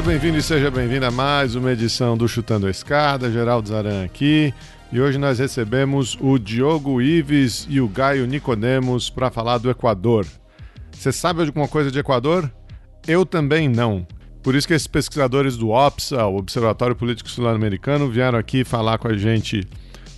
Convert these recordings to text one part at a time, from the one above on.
Seja bem-vindo e seja bem-vinda a mais uma edição do Chutando a Escada. Geraldo Zaran aqui. E hoje nós recebemos o Diogo Ives e o Gaio Nicodemos para falar do Equador. Você sabe alguma coisa de Equador? Eu também não. Por isso que esses pesquisadores do OPSA, o Observatório Político Sul-Americano, vieram aqui falar com a gente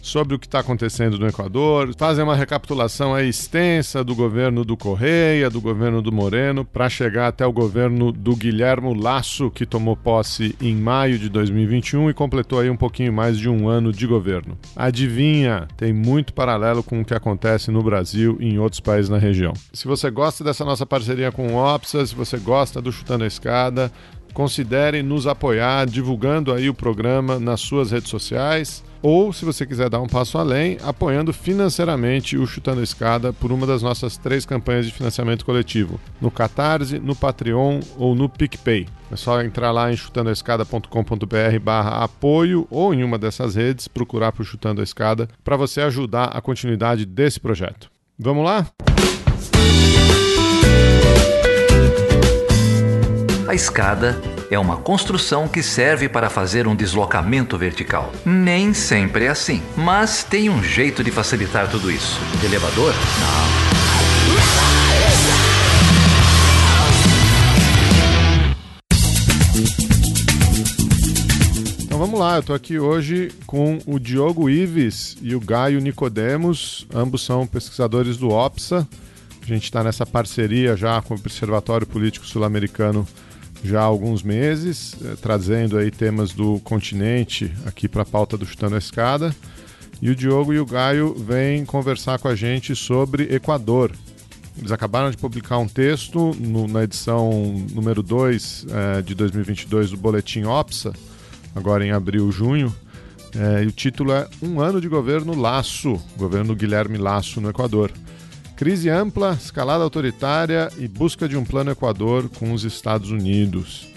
sobre o que está acontecendo no Equador, fazem uma recapitulação extensa do governo do Correia, do governo do Moreno, para chegar até o governo do Guilhermo Lasso, que tomou posse em maio de 2021 e completou aí um pouquinho mais de um ano de governo. Adivinha, tem muito paralelo com o que acontece no Brasil e em outros países na região. Se você gosta dessa nossa parceria com o OPSA, se você gosta do Chutando a Escada, considere nos apoiar divulgando aí o programa nas suas redes sociais ou, se você quiser dar um passo além, apoiando financeiramente o Chutando a Escada por uma das nossas três campanhas de financiamento coletivo, no Catarse, no Patreon ou no PicPay. É só entrar lá em chutandoaescada.com.br barra apoio ou em uma dessas redes, procurar por Chutando a Escada, para você ajudar a continuidade desse projeto. Vamos lá? A escada é uma construção que serve para fazer um deslocamento vertical. Nem sempre é assim, mas tem um jeito de facilitar tudo isso. Elevador? Não. Então vamos lá, eu estou aqui hoje com o Diogo Ives e o Gaio Nicodemos, ambos são pesquisadores do OPSA. A gente está nessa parceria já com o Observatório Político Sul-Americano já há alguns meses, eh, trazendo aí temas do continente aqui para a pauta do Chutando a Escada. E o Diogo e o Gaio vêm conversar com a gente sobre Equador. Eles acabaram de publicar um texto no, na edição número 2 eh, de 2022 do Boletim OPSA, agora em abril, junho. Eh, e o título é Um ano de governo Laço, governo Guilherme Laço no Equador. Crise ampla, escalada autoritária e busca de um plano Equador com os Estados Unidos.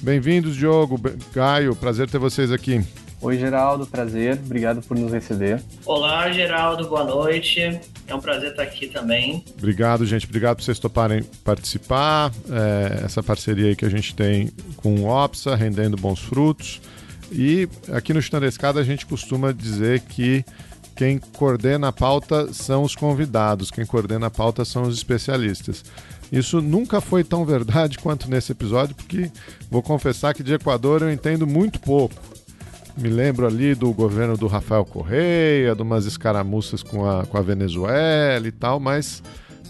Bem-vindos, Diogo, Gaio, prazer ter vocês aqui. Oi, Geraldo, prazer, obrigado por nos receber. Olá, Geraldo, boa noite. É um prazer estar aqui também. Obrigado, gente, obrigado por vocês toparem participar. É, essa parceria aí que a gente tem com o OPSA, rendendo bons frutos. E aqui no Chutando Escada a gente costuma dizer que quem coordena a pauta são os convidados, quem coordena a pauta são os especialistas. Isso nunca foi tão verdade quanto nesse episódio, porque vou confessar que de Equador eu entendo muito pouco. Me lembro ali do governo do Rafael Correia, de umas escaramuças com a, com a Venezuela e tal, mas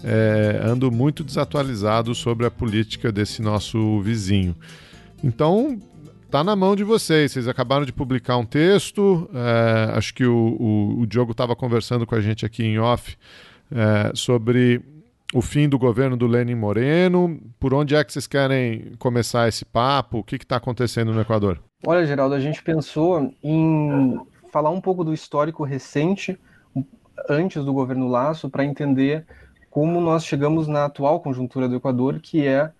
é, ando muito desatualizado sobre a política desse nosso vizinho. Então, Tá na mão de vocês. Vocês acabaram de publicar um texto. É, acho que o, o, o Diogo estava conversando com a gente aqui em off é, sobre o fim do governo do Lenin Moreno. Por onde é que vocês querem começar esse papo? O que está acontecendo no Equador? Olha, Geraldo, a gente pensou em falar um pouco do histórico recente, antes do governo Laço, para entender como nós chegamos na atual conjuntura do Equador, que é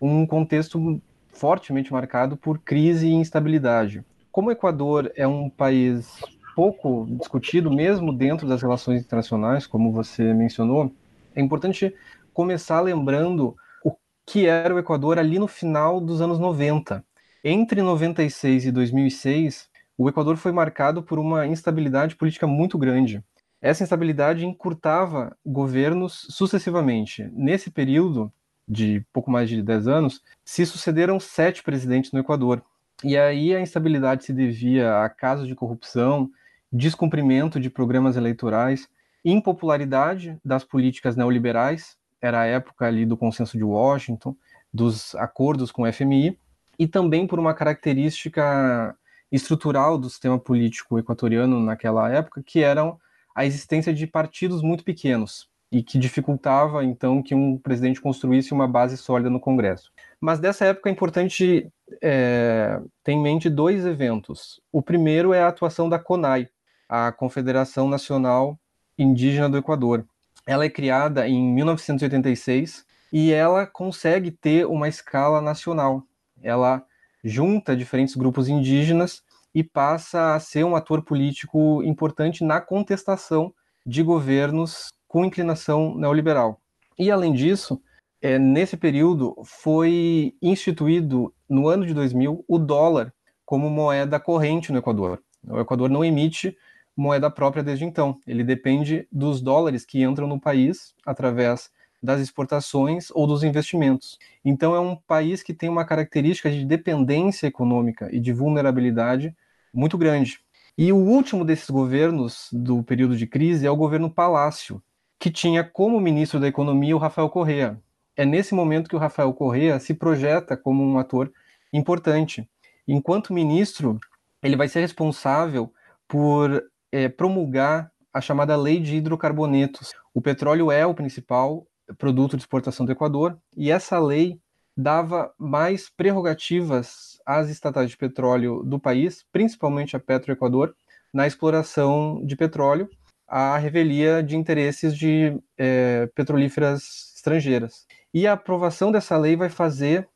um contexto fortemente marcado por crise e instabilidade. Como o Equador é um país pouco discutido, mesmo dentro das relações internacionais, como você mencionou, é importante começar lembrando o que era o Equador ali no final dos anos 90. Entre 96 e 2006, o Equador foi marcado por uma instabilidade política muito grande. Essa instabilidade encurtava governos sucessivamente. Nesse período, de pouco mais de 10 anos, se sucederam sete presidentes no Equador. E aí a instabilidade se devia a casos de corrupção, descumprimento de programas eleitorais, impopularidade das políticas neoliberais, era a época ali do consenso de Washington, dos acordos com o FMI, e também por uma característica estrutural do sistema político equatoriano naquela época, que eram a existência de partidos muito pequenos, e que dificultava então que um presidente construísse uma base sólida no Congresso. Mas dessa época é importante é, ter em mente dois eventos. O primeiro é a atuação da CONAI, a Confederação Nacional Indígena do Equador. Ela é criada em 1986 e ela consegue ter uma escala nacional. Ela junta diferentes grupos indígenas e passa a ser um ator político importante na contestação de governos com inclinação neoliberal. E, além disso, é, nesse período foi instituído, no ano de 2000, o dólar como moeda corrente no Equador. O Equador não emite moeda própria desde então. Ele depende dos dólares que entram no país através das exportações ou dos investimentos. Então, é um país que tem uma característica de dependência econômica e de vulnerabilidade muito grande. E o último desses governos do período de crise é o governo Palácio, que tinha como ministro da Economia o Rafael Correa. É nesse momento que o Rafael Correa se projeta como um ator importante. Enquanto ministro, ele vai ser responsável por é, promulgar a chamada Lei de Hidrocarbonetos. O petróleo é o principal produto de exportação do Equador e essa lei dava mais prerrogativas às estatais de petróleo do país, principalmente a Petroequador, na exploração de petróleo, à revelia de interesses de é, petrolíferas estrangeiras. E a aprovação dessa lei vai fazer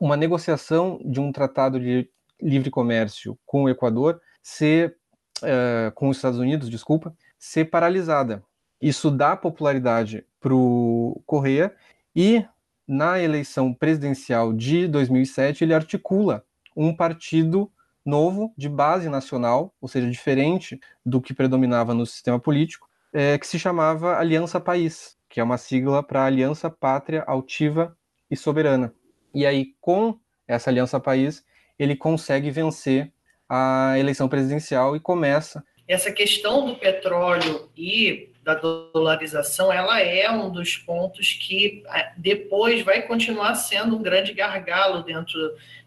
uma negociação de um tratado de livre comércio com o Equador ser uh, com os Estados Unidos, desculpa, ser paralisada. Isso dá popularidade para o Correia e na eleição presidencial de 2007 ele articula um partido novo de base nacional, ou seja, diferente do que predominava no sistema político, é, que se chamava Aliança País, que é uma sigla para Aliança Pátria Altiva e Soberana. E aí, com essa Aliança País, ele consegue vencer a eleição presidencial e começa. Essa questão do petróleo e da dolarização, ela é um dos pontos que ah, depois vai continuar sendo um grande gargalo dentro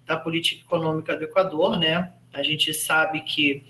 da política econômica do Equador, né? A gente sabe que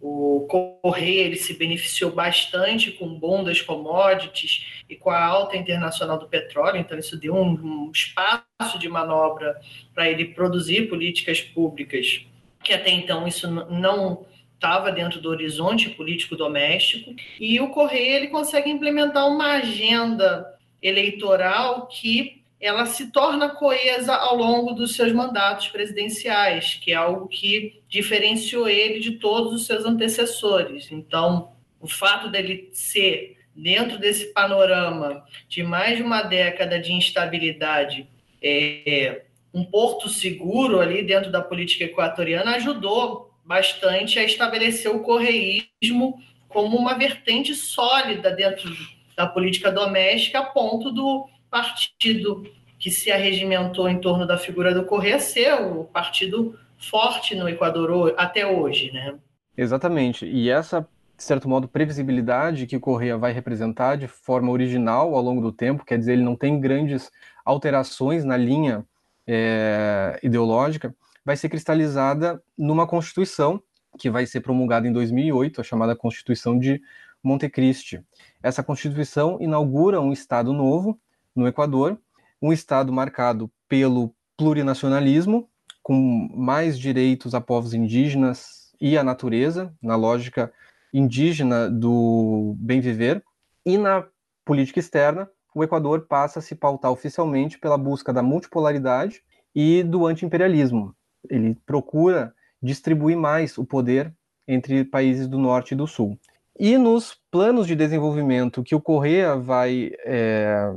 o Correia ele se beneficiou bastante com o boom das commodities e com a alta internacional do petróleo, então isso deu um, um espaço de manobra para ele produzir políticas públicas que até então isso não estava dentro do horizonte político doméstico, e o Correia ele consegue implementar uma agenda eleitoral que ela se torna coesa ao longo dos seus mandatos presidenciais, que é algo que diferenciou ele de todos os seus antecessores. Então, o fato dele ser dentro desse panorama de mais de uma década de instabilidade é, um porto seguro ali dentro da política equatoriana ajudou bastante a estabelecer o correísmo como uma vertente sólida dentro da política doméstica, a ponto do partido que se arregimentou em torno da figura do Correia ser o partido forte no Equador até hoje, né? Exatamente. E essa, de certo modo, previsibilidade que o Correia vai representar de forma original ao longo do tempo, quer dizer, ele não tem grandes alterações na linha é, ideológica, vai ser cristalizada numa Constituição que vai ser promulgada em 2008, a chamada Constituição de Montecristi. Essa Constituição inaugura um Estado novo no Equador, um Estado marcado pelo plurinacionalismo, com mais direitos a povos indígenas e à natureza, na lógica indígena do bem viver, e na política externa, o Equador passa a se pautar oficialmente pela busca da multipolaridade e do anti-imperialismo. Ele procura distribuir mais o poder entre países do norte e do sul. E nos planos de desenvolvimento que o Correa vai é,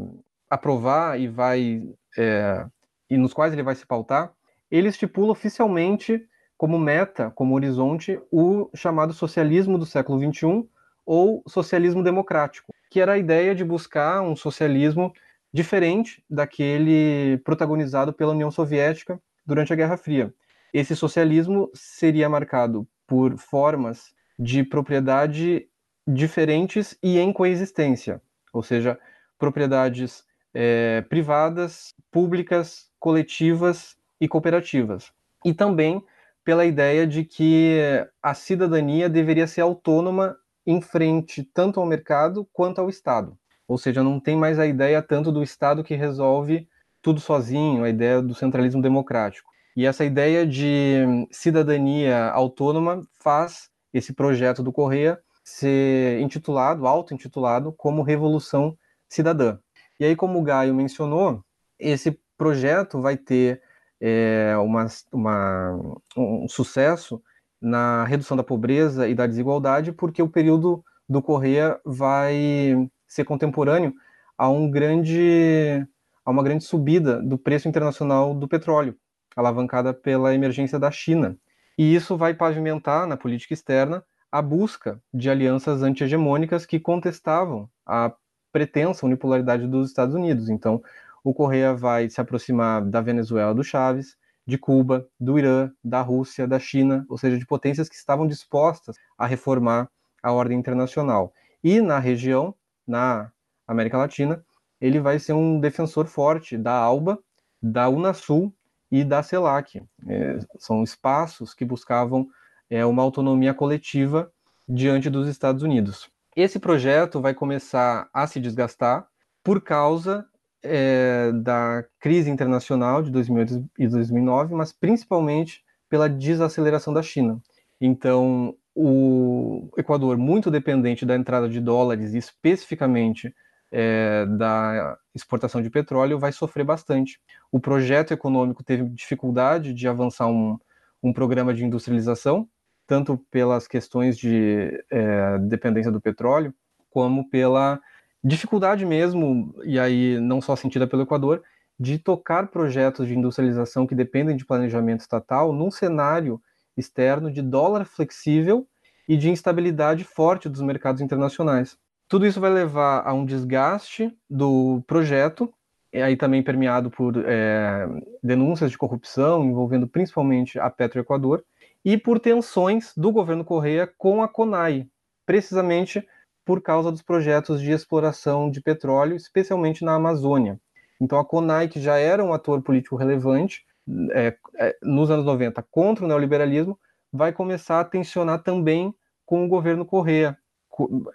aprovar e vai é, e nos quais ele vai se pautar, ele estipula oficialmente como meta, como horizonte, o chamado socialismo do século XXI ou socialismo democrático, que era a ideia de buscar um socialismo diferente daquele protagonizado pela União Soviética durante a Guerra Fria. Esse socialismo seria marcado por formas de propriedade diferentes e em coexistência, ou seja, propriedades é, privadas, públicas, coletivas e cooperativas. E também pela ideia de que a cidadania deveria ser autônoma em frente tanto ao mercado quanto ao Estado. Ou seja, não tem mais a ideia tanto do Estado que resolve tudo sozinho, a ideia do centralismo democrático. E essa ideia de cidadania autônoma faz esse projeto do Correia ser intitulado, auto-intitulado, como Revolução Cidadã. E aí, como o Gaio mencionou, esse projeto vai ter é, uma, uma, um sucesso na redução da pobreza e da desigualdade, porque o período do Correia vai ser contemporâneo a um grande a uma grande subida do preço internacional do petróleo, alavancada pela emergência da China. E isso vai pavimentar na política externa a busca de alianças anti-hegemônicas que contestavam a pretensa unipolaridade dos Estados Unidos. Então, o Correia vai se aproximar da Venezuela do Chaves, de Cuba, do Irã, da Rússia, da China, ou seja, de potências que estavam dispostas a reformar a ordem internacional. E na região, na América Latina, ele vai ser um defensor forte da ALBA, da Unasul e da CELAC. É, são espaços que buscavam é, uma autonomia coletiva diante dos Estados Unidos. Esse projeto vai começar a se desgastar por causa é, da crise internacional de 2008 e 2009, mas principalmente pela desaceleração da China. Então, o Equador, muito dependente da entrada de dólares, especificamente é, da exportação de petróleo, vai sofrer bastante. O projeto econômico teve dificuldade de avançar um, um programa de industrialização, tanto pelas questões de é, dependência do petróleo, como pela dificuldade mesmo, e aí não só sentida pelo Equador, de tocar projetos de industrialização que dependem de planejamento estatal num cenário externo de dólar flexível e de instabilidade forte dos mercados internacionais. Tudo isso vai levar a um desgaste do projeto, e aí também permeado por é, denúncias de corrupção envolvendo principalmente a Petroequador e por tensões do governo Correia com a CONAI, precisamente por causa dos projetos de exploração de petróleo, especialmente na Amazônia. Então, a CONAI, que já era um ator político relevante é, é, nos anos 90 contra o neoliberalismo, vai começar a tensionar também com o governo Correa,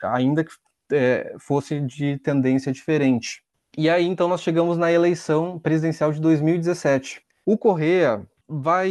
ainda que é, fosse de tendência diferente. E aí, então, nós chegamos na eleição presidencial de 2017. O Correa vai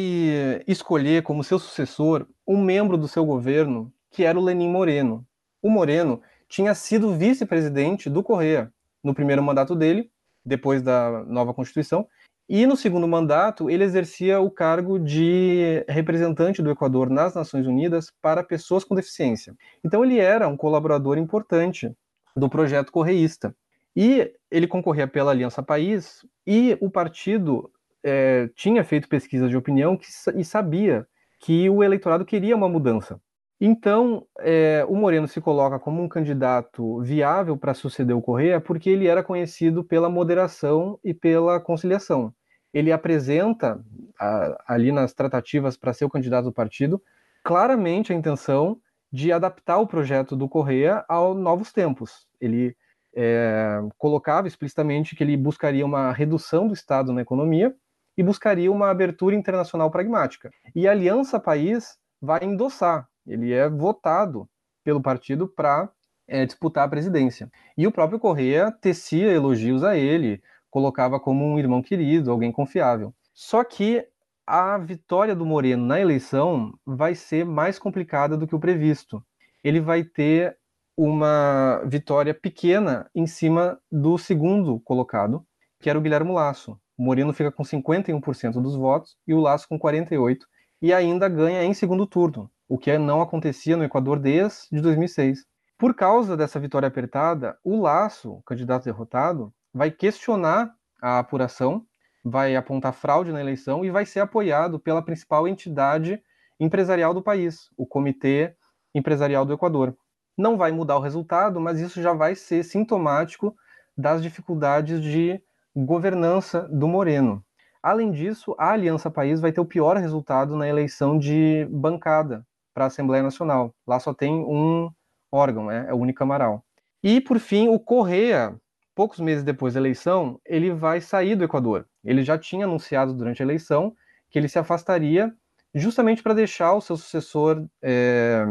escolher como seu sucessor um membro do seu governo que era o Lenin Moreno. O Moreno tinha sido vice-presidente do Correia no primeiro mandato dele, depois da nova Constituição, e no segundo mandato ele exercia o cargo de representante do Equador nas Nações Unidas para pessoas com deficiência. Então ele era um colaborador importante do projeto correísta. E ele concorria pela Aliança País, e o partido é, tinha feito pesquisas de opinião que, e sabia que o eleitorado queria uma mudança. Então, é, o Moreno se coloca como um candidato viável para suceder o Correia porque ele era conhecido pela moderação e pela conciliação. Ele apresenta, a, ali nas tratativas para ser o candidato do partido, claramente a intenção de adaptar o projeto do Correia aos novos tempos. Ele é, colocava explicitamente que ele buscaria uma redução do Estado na economia e buscaria uma abertura internacional pragmática. E a Aliança País vai endossar ele é votado pelo partido para é, disputar a presidência. E o próprio Correa tecia elogios a ele, colocava como um irmão querido, alguém confiável. Só que a vitória do Moreno na eleição vai ser mais complicada do que o previsto. Ele vai ter uma vitória pequena em cima do segundo colocado, que era o Guilherme Lasso. O Moreno fica com 51% dos votos e o Lasso com 48% e ainda ganha em segundo turno o que não acontecia no Equador desde 2006. Por causa dessa vitória apertada, o Laço, candidato derrotado, vai questionar a apuração, vai apontar fraude na eleição e vai ser apoiado pela principal entidade empresarial do país, o Comitê Empresarial do Equador. Não vai mudar o resultado, mas isso já vai ser sintomático das dificuldades de governança do Moreno. Além disso, a Aliança País vai ter o pior resultado na eleição de bancada, para a Assembleia Nacional. Lá só tem um órgão, né? é o unicameral. E, por fim, o Correia, poucos meses depois da eleição, ele vai sair do Equador. Ele já tinha anunciado durante a eleição que ele se afastaria justamente para deixar o seu sucessor é,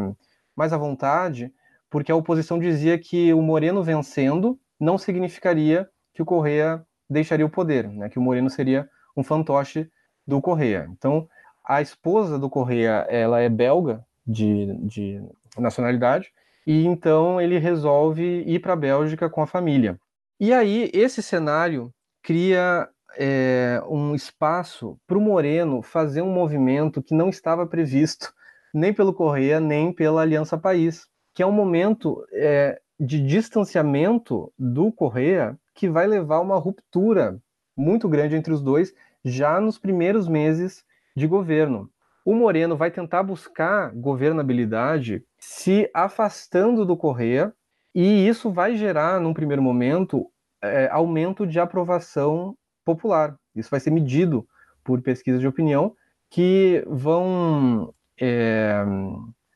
mais à vontade, porque a oposição dizia que o Moreno vencendo não significaria que o Correia deixaria o poder, né? que o Moreno seria um fantoche do Correia. Então, a esposa do Correia, ela é belga, de, de nacionalidade, e então ele resolve ir para a Bélgica com a família. E aí, esse cenário cria é, um espaço para o Moreno fazer um movimento que não estava previsto nem pelo Correia, nem pela Aliança País, que é um momento é, de distanciamento do Correia que vai levar a uma ruptura muito grande entre os dois já nos primeiros meses de governo. O Moreno vai tentar buscar governabilidade se afastando do Correia, e isso vai gerar, num primeiro momento, é, aumento de aprovação popular. Isso vai ser medido por pesquisas de opinião que vão é,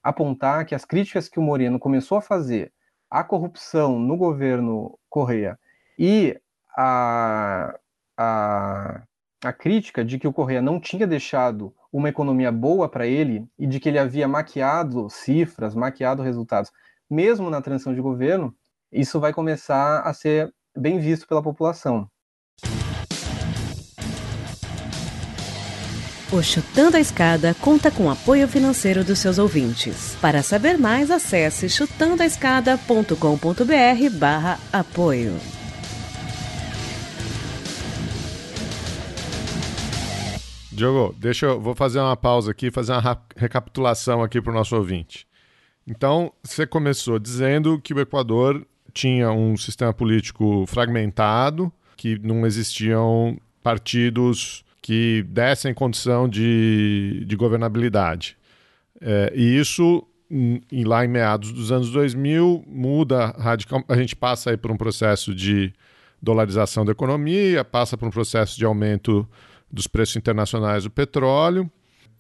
apontar que as críticas que o Moreno começou a fazer à corrupção no governo Correia e a, a, a crítica de que o Correia não tinha deixado uma economia boa para ele e de que ele havia maquiado cifras, maquiado resultados, mesmo na transição de governo, isso vai começar a ser bem visto pela população. O Chutando a Escada conta com apoio financeiro dos seus ouvintes. Para saber mais, acesse chutandoaescada.com.br barra apoio. Diogo, deixa eu vou fazer uma pausa aqui, fazer uma recapitulação aqui para o nosso ouvinte. Então, você começou dizendo que o Equador tinha um sistema político fragmentado, que não existiam partidos que dessem condição de, de governabilidade. É, e isso, em, lá em meados dos anos 2000, muda radicalmente. A gente passa aí por um processo de dolarização da economia, passa por um processo de aumento dos preços internacionais do petróleo.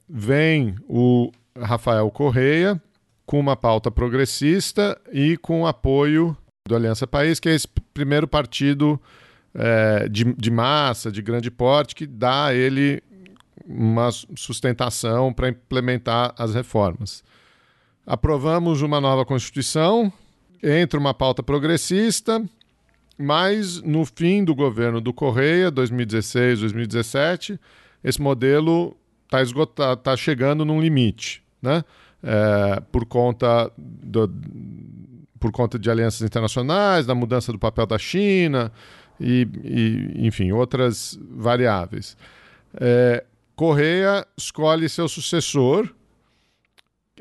Vem o Rafael Correia com uma pauta progressista e com apoio do Aliança País, que é esse primeiro partido é, de, de massa, de grande porte, que dá a ele uma sustentação para implementar as reformas. Aprovamos uma nova Constituição, entra uma pauta progressista, mas no fim do governo do Correia, 2016, 2017, esse modelo está esgotado, está chegando num limite, né? É, por conta do, por conta de alianças internacionais, da mudança do papel da China, e, e enfim, outras variáveis. É, Correia escolhe seu sucessor,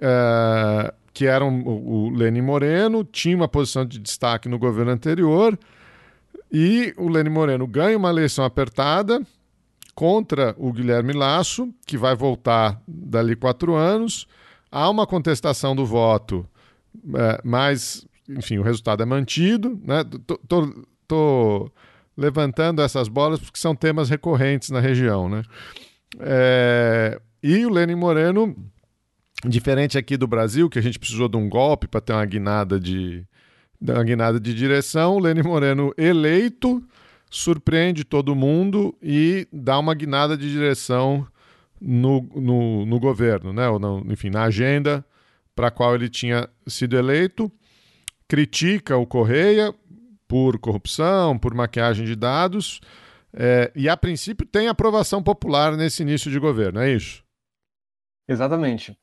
é, que era um, o Lenin Moreno, tinha uma posição de destaque no governo anterior, e o Lenin Moreno ganha uma eleição apertada contra o Guilherme Lasso, que vai voltar dali quatro anos. Há uma contestação do voto, é, mas, enfim, o resultado é mantido. Né? Tô, tô, levantando essas bolas porque são temas recorrentes na região, né? É... E o Lenin Moreno, diferente aqui do Brasil, que a gente precisou de um golpe para ter uma guinada de, uma guinada de direção, o Lenin Moreno eleito surpreende todo mundo e dá uma guinada de direção no, no, no governo, né? Ou não, enfim, na agenda para a qual ele tinha sido eleito, critica o Correia, por corrupção, por maquiagem de dados, é, e a princípio tem aprovação popular nesse início de governo, é isso? Exatamente.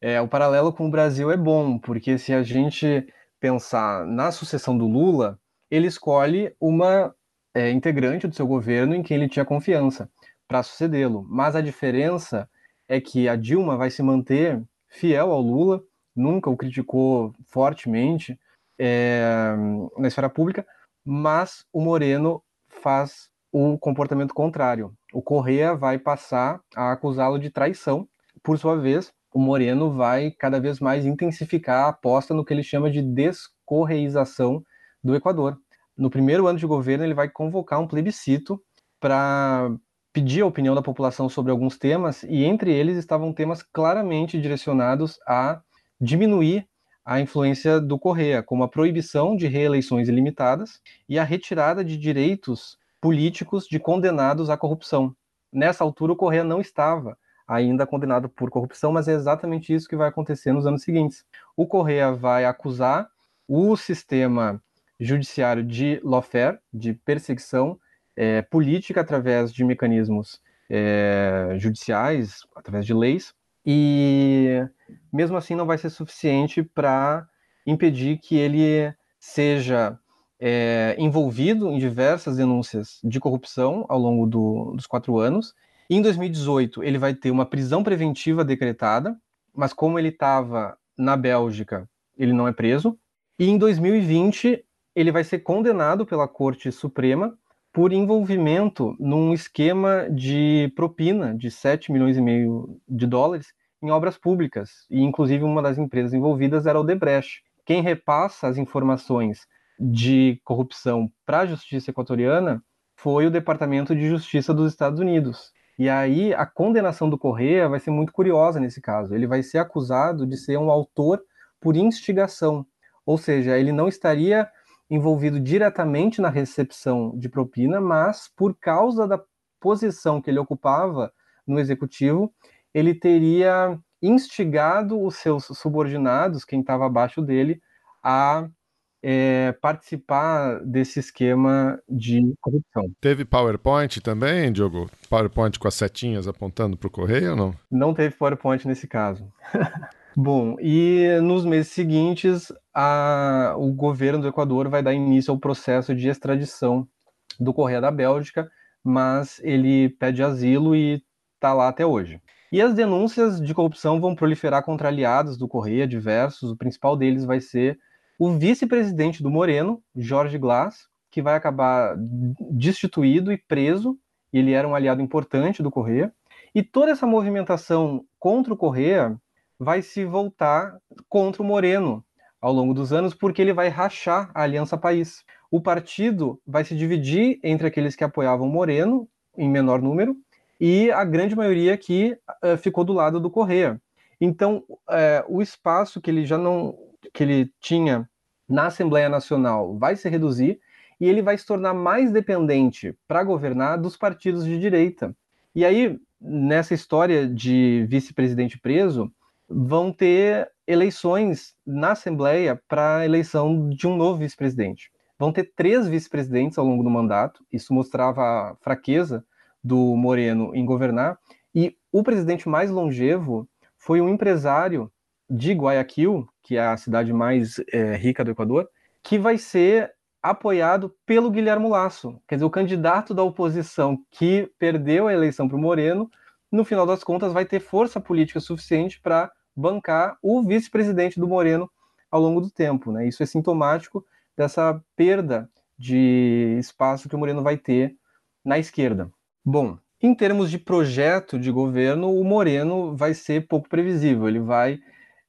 É, o paralelo com o Brasil é bom, porque se a gente pensar na sucessão do Lula, ele escolhe uma é, integrante do seu governo em quem ele tinha confiança para sucedê-lo. Mas a diferença é que a Dilma vai se manter fiel ao Lula, nunca o criticou fortemente é, na esfera pública, mas o Moreno faz o comportamento contrário. O Correa vai passar a acusá-lo de traição. Por sua vez, o Moreno vai cada vez mais intensificar a aposta no que ele chama de descorreização do Equador. No primeiro ano de governo, ele vai convocar um plebiscito para pedir a opinião da população sobre alguns temas, e entre eles estavam temas claramente direcionados a diminuir a influência do Correia, como a proibição de reeleições ilimitadas e a retirada de direitos políticos de condenados à corrupção. Nessa altura, o Correia não estava ainda condenado por corrupção, mas é exatamente isso que vai acontecer nos anos seguintes. O Correia vai acusar o sistema judiciário de lawfare, de perseguição é, política através de mecanismos é, judiciais, através de leis, e mesmo assim não vai ser suficiente para impedir que ele seja é, envolvido em diversas denúncias de corrupção ao longo do, dos quatro anos. Em 2018, ele vai ter uma prisão preventiva decretada, mas como ele estava na Bélgica, ele não é preso. E em 2020, ele vai ser condenado pela Corte Suprema por envolvimento num esquema de propina de 7 milhões e meio de dólares em obras públicas. E, inclusive, uma das empresas envolvidas era o Debrecht. Quem repassa as informações de corrupção para a justiça equatoriana foi o Departamento de Justiça dos Estados Unidos. E aí a condenação do Correia vai ser muito curiosa nesse caso. Ele vai ser acusado de ser um autor por instigação, ou seja, ele não estaria envolvido diretamente na recepção de propina, mas por causa da posição que ele ocupava no executivo, ele teria instigado os seus subordinados, quem estava abaixo dele, a é, participar desse esquema de corrupção. Teve PowerPoint também, Diogo? PowerPoint com as setinhas apontando para o correio ou não? Não teve PowerPoint nesse caso. Bom, e nos meses seguintes, a, o governo do Equador vai dar início ao processo de extradição do Correia da Bélgica, mas ele pede asilo e está lá até hoje. E as denúncias de corrupção vão proliferar contra aliados do Correia, diversos. O principal deles vai ser o vice-presidente do Moreno, Jorge Glass, que vai acabar destituído e preso. Ele era um aliado importante do Correia. E toda essa movimentação contra o Correia vai se voltar contra o Moreno ao longo dos anos, porque ele vai rachar a Aliança País. O partido vai se dividir entre aqueles que apoiavam Moreno, em menor número, e a grande maioria que uh, ficou do lado do Correia. Então, uh, o espaço que ele já não que ele tinha na Assembleia Nacional vai se reduzir e ele vai se tornar mais dependente para governar dos partidos de direita. E aí, nessa história de vice-presidente preso, vão ter eleições na Assembleia para a eleição de um novo vice-presidente. Vão ter três vice-presidentes ao longo do mandato, isso mostrava a fraqueza do Moreno em governar, e o presidente mais longevo foi um empresário de Guayaquil, que é a cidade mais é, rica do Equador, que vai ser apoiado pelo Guilherme Lasso, quer dizer, o candidato da oposição que perdeu a eleição para o Moreno, no final das contas vai ter força política suficiente para bancar o vice-presidente do Moreno ao longo do tempo. Né? Isso é sintomático dessa perda de espaço que o Moreno vai ter na esquerda. Bom, em termos de projeto de governo, o Moreno vai ser pouco previsível. Ele vai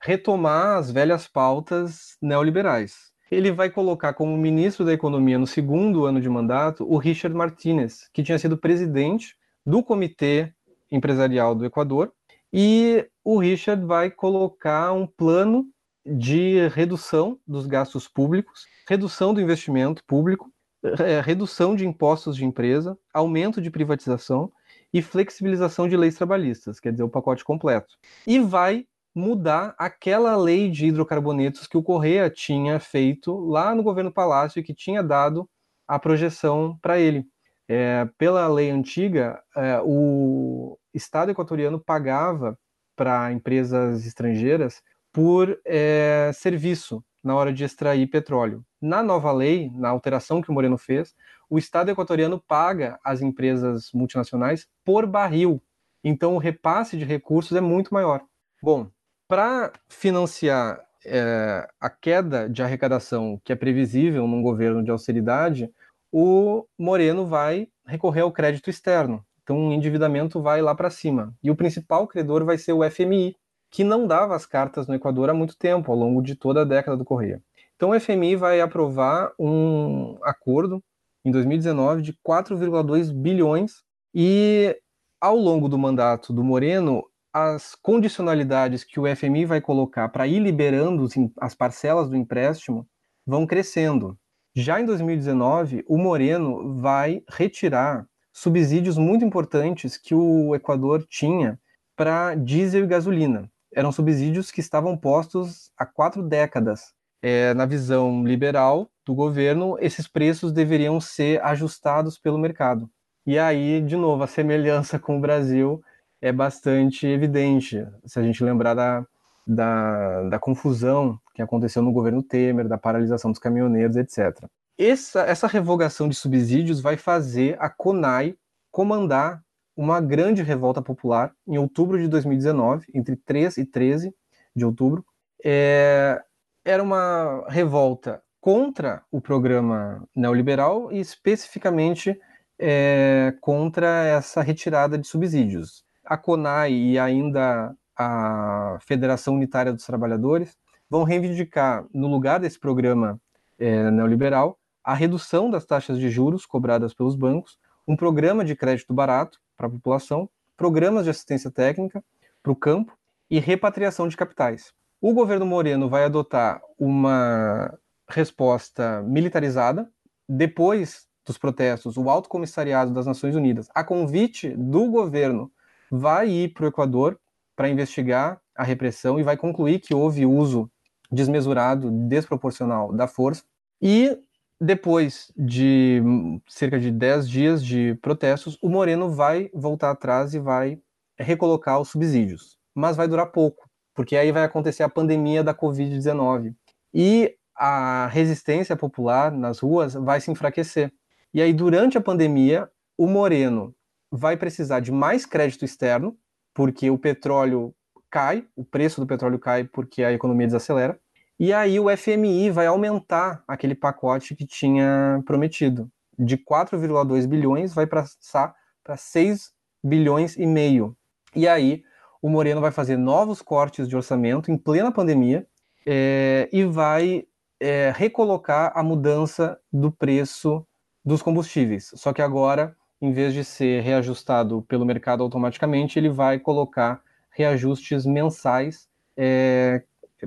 retomar as velhas pautas neoliberais. Ele vai colocar como ministro da Economia no segundo ano de mandato o Richard Martinez, que tinha sido presidente do Comitê Empresarial do Equador e o Richard vai colocar um plano de redução dos gastos públicos, redução do investimento público, é, redução de impostos de empresa, aumento de privatização e flexibilização de leis trabalhistas, quer dizer, o pacote completo. E vai mudar aquela lei de hidrocarbonetos que o Correia tinha feito lá no governo Palácio e que tinha dado a projeção para ele. É, pela lei antiga, é, o Estado equatoriano pagava para empresas estrangeiras por é, serviço na hora de extrair petróleo. Na nova lei, na alteração que o Moreno fez, o Estado equatoriano paga as empresas multinacionais por barril. Então, o repasse de recursos é muito maior. Bom, para financiar é, a queda de arrecadação que é previsível num governo de austeridade, o Moreno vai recorrer ao crédito externo. Então, o endividamento vai lá para cima. E o principal credor vai ser o FMI, que não dava as cartas no Equador há muito tempo, ao longo de toda a década do Correia. Então, o FMI vai aprovar um acordo em 2019 de 4,2 bilhões e ao longo do mandato do Moreno, as condicionalidades que o FMI vai colocar para ir liberando as parcelas do empréstimo vão crescendo. Já em 2019, o Moreno vai retirar subsídios muito importantes que o Equador tinha para diesel e gasolina. Eram subsídios que estavam postos há quatro décadas. É, na visão liberal do governo, esses preços deveriam ser ajustados pelo mercado. E aí, de novo, a semelhança com o Brasil é bastante evidente, se a gente lembrar da, da, da confusão que aconteceu no governo Temer, da paralisação dos caminhoneiros, etc. Essa, essa revogação de subsídios vai fazer a CONAI comandar uma grande revolta popular em outubro de 2019, entre 3 e 13 de outubro. É, era uma revolta contra o programa neoliberal e especificamente é, contra essa retirada de subsídios. A CONAI e ainda a Federação Unitária dos Trabalhadores vão reivindicar, no lugar desse programa é, neoliberal, a redução das taxas de juros cobradas pelos bancos, um programa de crédito barato para a população, programas de assistência técnica para o campo e repatriação de capitais. O governo Moreno vai adotar uma resposta militarizada. Depois dos protestos, o Alto Comissariado das Nações Unidas, a convite do governo, vai ir para o Equador para investigar a repressão e vai concluir que houve uso desmesurado, desproporcional da força. E depois de cerca de 10 dias de protestos, o Moreno vai voltar atrás e vai recolocar os subsídios. Mas vai durar pouco, porque aí vai acontecer a pandemia da Covid-19. E a resistência popular nas ruas vai se enfraquecer. E aí, durante a pandemia, o Moreno vai precisar de mais crédito externo, porque o petróleo cai, o preço do petróleo cai porque a economia desacelera. E aí o FMI vai aumentar aquele pacote que tinha prometido. De 4,2 bilhões vai passar para 6 bilhões e meio. E aí o Moreno vai fazer novos cortes de orçamento em plena pandemia é, e vai é, recolocar a mudança do preço dos combustíveis. Só que agora, em vez de ser reajustado pelo mercado automaticamente, ele vai colocar reajustes mensais é,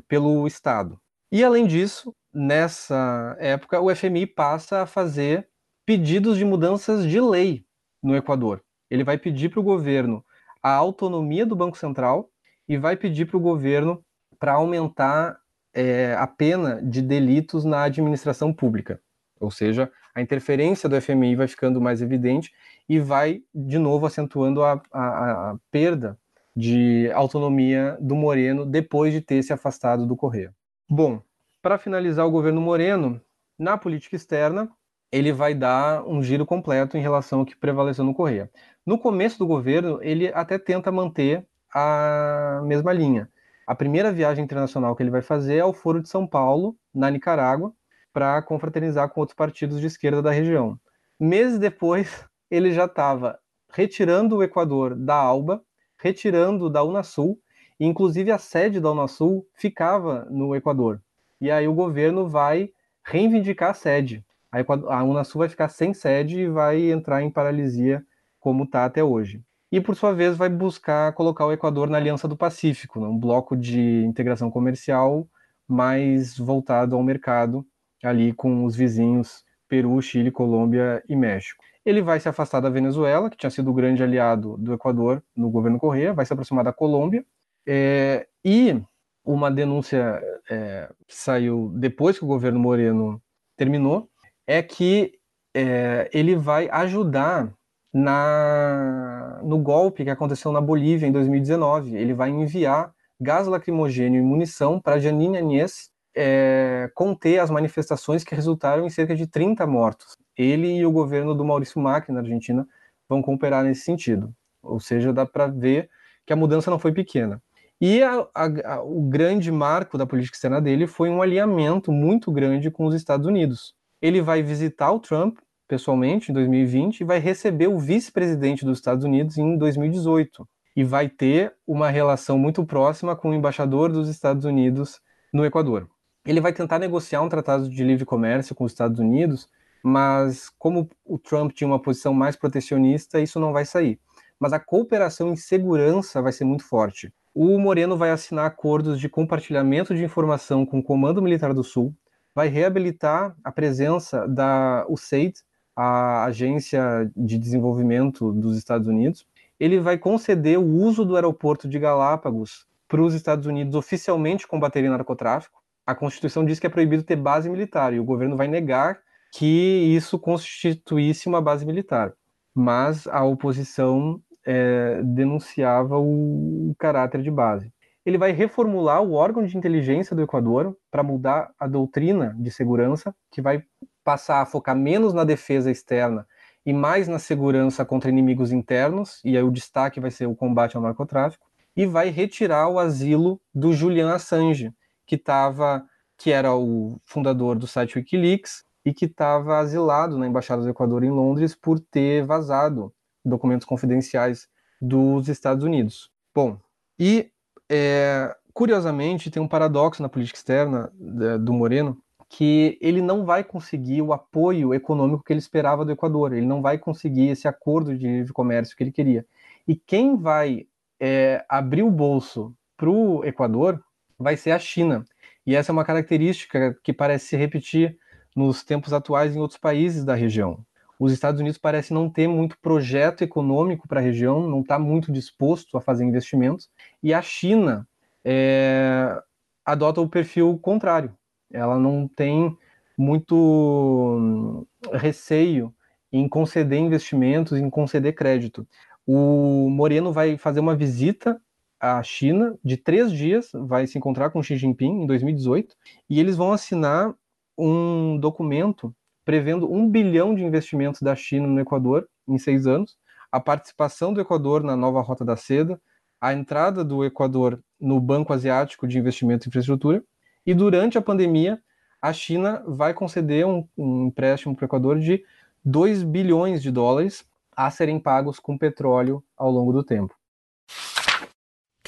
pelo Estado. E além disso, nessa época, o FMI passa a fazer pedidos de mudanças de lei no Equador. Ele vai pedir para o governo a autonomia do Banco Central e vai pedir para o governo para aumentar é, a pena de delitos na administração pública. Ou seja, a interferência do FMI vai ficando mais evidente e vai, de novo, acentuando a, a, a perda de autonomia do Moreno depois de ter se afastado do Correio. Bom, para finalizar o governo Moreno, na política externa, ele vai dar um giro completo em relação ao que prevaleceu no Correia. No começo do governo, ele até tenta manter a mesma linha. A primeira viagem internacional que ele vai fazer é ao Foro de São Paulo, na Nicarágua, para confraternizar com outros partidos de esquerda da região. Meses depois, ele já estava retirando o Equador da ALBA retirando da Unasul, e inclusive a sede da Unasul ficava no Equador. E aí o governo vai reivindicar a sede. A Unasul vai ficar sem sede e vai entrar em paralisia como está até hoje. E por sua vez vai buscar colocar o Equador na Aliança do Pacífico, um bloco de integração comercial mais voltado ao mercado, ali com os vizinhos Peru, Chile, Colômbia e México. Ele vai se afastar da Venezuela, que tinha sido o grande aliado do Equador no governo Correia, vai se aproximar da Colômbia. É, e uma denúncia é, saiu depois que o governo Moreno terminou é que é, ele vai ajudar na, no golpe que aconteceu na Bolívia em 2019. Ele vai enviar gás lacrimogênio e munição para Janine Agnès é, conter as manifestações que resultaram em cerca de 30 mortos ele e o governo do Maurício Macri na Argentina vão cooperar nesse sentido. Ou seja, dá para ver que a mudança não foi pequena. E a, a, a, o grande marco da política externa dele foi um alinhamento muito grande com os Estados Unidos. Ele vai visitar o Trump pessoalmente em 2020 e vai receber o vice-presidente dos Estados Unidos em 2018 e vai ter uma relação muito próxima com o embaixador dos Estados Unidos no Equador. Ele vai tentar negociar um tratado de livre comércio com os Estados Unidos mas como o Trump tinha uma posição mais protecionista, isso não vai sair. Mas a cooperação em segurança vai ser muito forte. O Moreno vai assinar acordos de compartilhamento de informação com o Comando Militar do Sul, vai reabilitar a presença da USAID, a Agência de Desenvolvimento dos Estados Unidos. Ele vai conceder o uso do aeroporto de Galápagos para os Estados Unidos oficialmente combaterem narcotráfico. A Constituição diz que é proibido ter base militar e o governo vai negar que isso constituísse uma base militar. Mas a oposição é, denunciava o, caráter de base. Ele vai reformular o órgão de inteligência do Equador para mudar a doutrina de segurança, que vai passar a focar menos na defesa externa e mais na segurança contra inimigos internos, e aí o destaque vai ser o combate ao narcotráfico, e vai retirar o asilo do Julian Assange, que estava que era o fundador do site WikiLeaks, e que estava asilado na Embaixada do Equador em Londres por ter vazado documentos confidenciais dos Estados Unidos. Bom, e é, curiosamente tem um paradoxo na política externa do Moreno, que ele não vai conseguir o apoio econômico que ele esperava do Equador, ele não vai conseguir esse acordo de livre comércio que ele queria. E quem vai é, abrir o bolso para o Equador vai ser a China. E essa é uma característica que parece se repetir nos tempos atuais em outros países da região. Os Estados Unidos parecem não ter muito projeto econômico para a região, não está muito disposto a fazer investimentos, e a China é, adota o perfil contrário. Ela não tem muito receio em conceder investimentos, em conceder crédito. O Moreno vai fazer uma visita à China de três dias, vai se encontrar com Xi Jinping em 2018, e eles vão assinar um documento prevendo um bilhão de investimentos da China no Equador em seis anos, a participação do Equador na nova Rota da Seda, a entrada do Equador no Banco Asiático de Investimento e Infraestrutura, e durante a pandemia, a China vai conceder um, um empréstimo para o Equador de 2 bilhões de dólares a serem pagos com petróleo ao longo do tempo.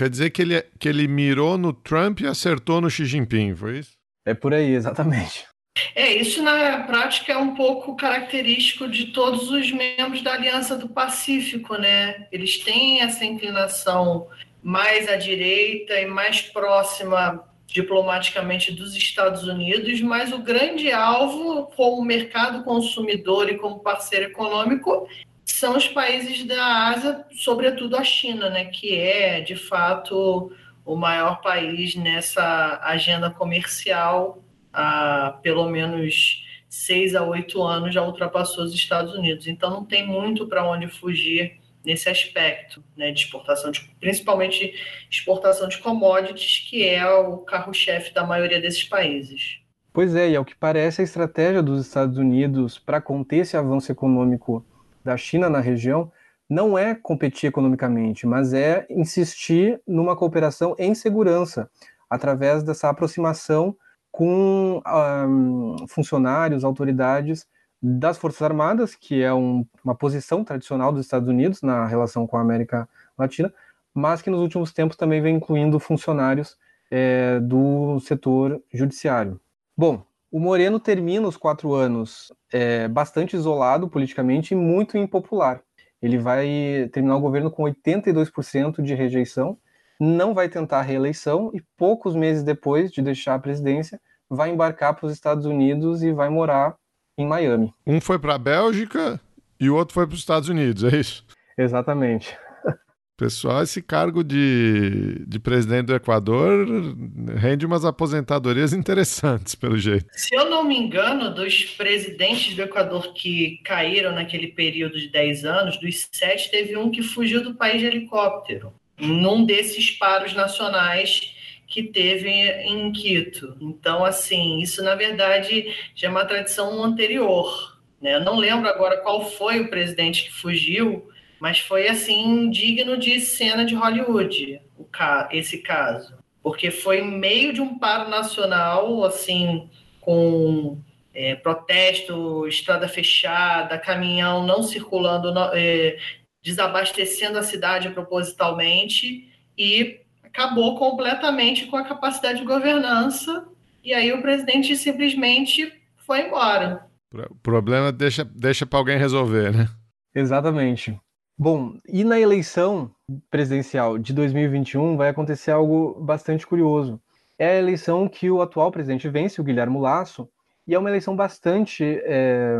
Quer dizer que ele, que ele mirou no Trump e acertou no Xi Jinping, foi isso? É por aí, exatamente. É, isso na prática é um pouco característico de todos os membros da Aliança do Pacífico, né? Eles têm essa inclinação mais à direita e mais próxima diplomaticamente dos Estados Unidos, mas o grande alvo como mercado consumidor e como parceiro econômico são os países da Ásia, sobretudo a China, né, que é de fato o maior país nessa agenda comercial há pelo menos seis a oito anos já ultrapassou os Estados Unidos. Então não tem muito para onde fugir nesse aspecto, né, de exportação, de, principalmente exportação de commodities, que é o carro-chefe da maioria desses países. Pois é, e ao que parece a estratégia dos Estados Unidos para conter esse avanço econômico da China na região não é competir economicamente, mas é insistir numa cooperação em segurança, através dessa aproximação com um, funcionários, autoridades das Forças Armadas, que é um, uma posição tradicional dos Estados Unidos na relação com a América Latina, mas que nos últimos tempos também vem incluindo funcionários é, do setor judiciário. Bom, o Moreno termina os quatro anos é, bastante isolado politicamente e muito impopular. Ele vai terminar o governo com 82% de rejeição, não vai tentar a reeleição e poucos meses depois de deixar a presidência, vai embarcar para os Estados Unidos e vai morar em Miami. Um foi para a Bélgica e o outro foi para os Estados Unidos, é isso? Exatamente. Pessoal, esse cargo de, de presidente do Equador rende umas aposentadorias interessantes, pelo jeito. Se eu não me engano, dos presidentes do Equador que caíram naquele período de 10 anos, dos sete, teve um que fugiu do país de helicóptero, num desses paros nacionais que teve em Quito. Então, assim, isso na verdade já é uma tradição anterior. Né? Eu não lembro agora qual foi o presidente que fugiu, mas foi assim digno de cena de Hollywood, o ca esse caso, porque foi meio de um paro nacional, assim, com é, protesto, estrada fechada, caminhão não circulando, é, desabastecendo a cidade propositalmente e acabou completamente com a capacidade de governança. E aí o presidente simplesmente foi embora. O problema deixa, deixa para alguém resolver, né? Exatamente. Bom, e na eleição presidencial de 2021 vai acontecer algo bastante curioso. É a eleição que o atual presidente vence, o Guilherme Lasso, e é uma eleição bastante é,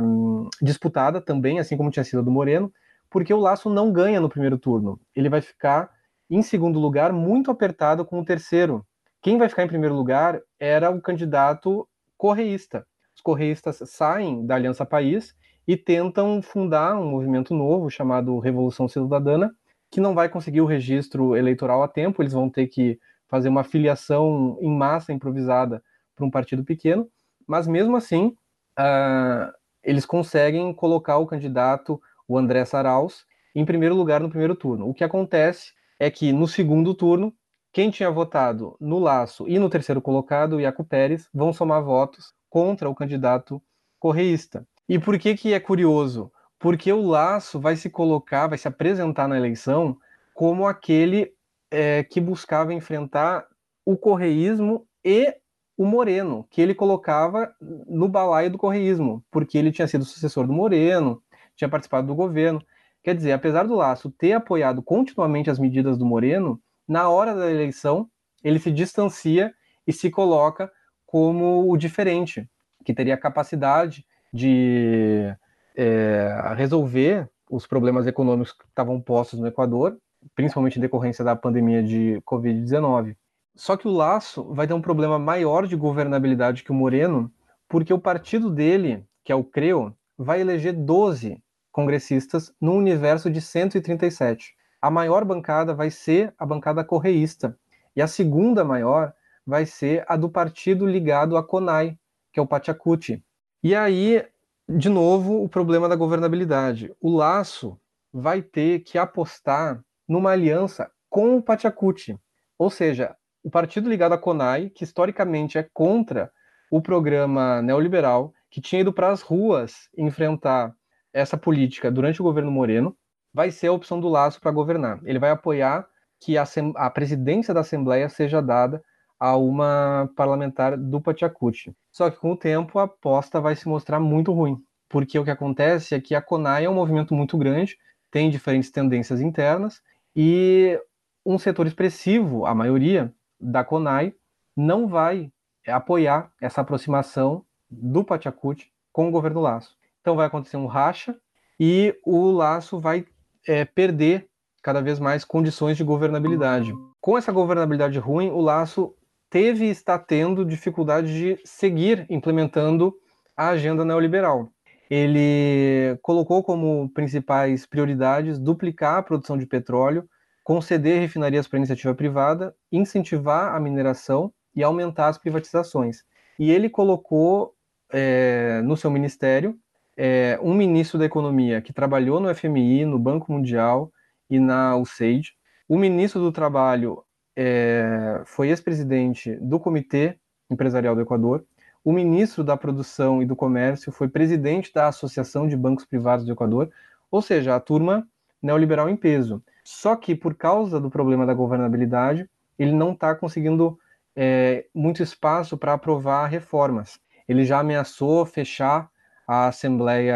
disputada também, assim como tinha sido a do Moreno, porque o Lasso não ganha no primeiro turno. Ele vai ficar em segundo lugar, muito apertado com o terceiro. Quem vai ficar em primeiro lugar era o candidato correísta. Os correístas saem da Aliança País e tentam fundar um movimento novo chamado Revolução Cidadana, que não vai conseguir o registro eleitoral a tempo, eles vão ter que fazer uma filiação em massa improvisada para um partido pequeno, mas mesmo assim uh, eles conseguem colocar o candidato, o André Saraus, em primeiro lugar no primeiro turno. O que acontece é que no segundo turno, quem tinha votado no Laço e no terceiro colocado, Iaco Pérez, vão somar votos contra o candidato correísta. E por que que é curioso? Porque o Laço vai se colocar, vai se apresentar na eleição como aquele é, que buscava enfrentar o correísmo e o Moreno, que ele colocava no balaio do correísmo, porque ele tinha sido sucessor do Moreno, tinha participado do governo. Quer dizer, apesar do Laço ter apoiado continuamente as medidas do Moreno, na hora da eleição ele se distancia e se coloca como o diferente, que teria capacidade de é, resolver os problemas econômicos que estavam postos no Equador, principalmente em decorrência da pandemia de Covid-19. Só que o Laço vai ter um problema maior de governabilidade que o Moreno, porque o partido dele, que é o CREO, vai eleger 12 congressistas no universo de 137. A maior bancada vai ser a bancada correísta, e a segunda maior vai ser a do partido ligado à CONAI, que é o Pachacuti. E aí, de novo, o problema da governabilidade. O Laço vai ter que apostar numa aliança com o Pachacuti, ou seja, o partido ligado à CONAI, que historicamente é contra o programa neoliberal, que tinha ido para as ruas enfrentar essa política durante o governo Moreno, vai ser a opção do Laço para governar. Ele vai apoiar que a, a, presidência da Assembleia seja dada a uma parlamentar do Pachacuti. Só que com o tempo a aposta vai se mostrar muito ruim, porque o que acontece é que a CONAI é um movimento muito grande, tem diferentes tendências internas e um setor expressivo, a maioria, da CONAI não vai apoiar essa aproximação do Pachacuti com o governo Laço. Então vai acontecer um racha e o Laço vai é, perder cada vez mais condições de governabilidade. Com essa governabilidade ruim, o Laço teve e está tendo dificuldade de seguir implementando a agenda neoliberal. Ele colocou como principais prioridades duplicar a produção de petróleo, conceder refinarias para iniciativa privada, incentivar a mineração e aumentar as privatizações. E ele colocou é, no seu ministério é, um ministro da Economia que trabalhou no FMI, no Banco Mundial e na USAID. O ministro do Trabalho é, foi ex-presidente do Comitê Empresarial do Equador. O ministro da Produção e do Comércio foi presidente da Associação de Bancos Privados do Equador, ou seja, a turma neoliberal em peso. Só que, por causa do problema da governabilidade, ele não está conseguindo é, muito espaço para aprovar reformas. Ele já ameaçou fechar a Assembleia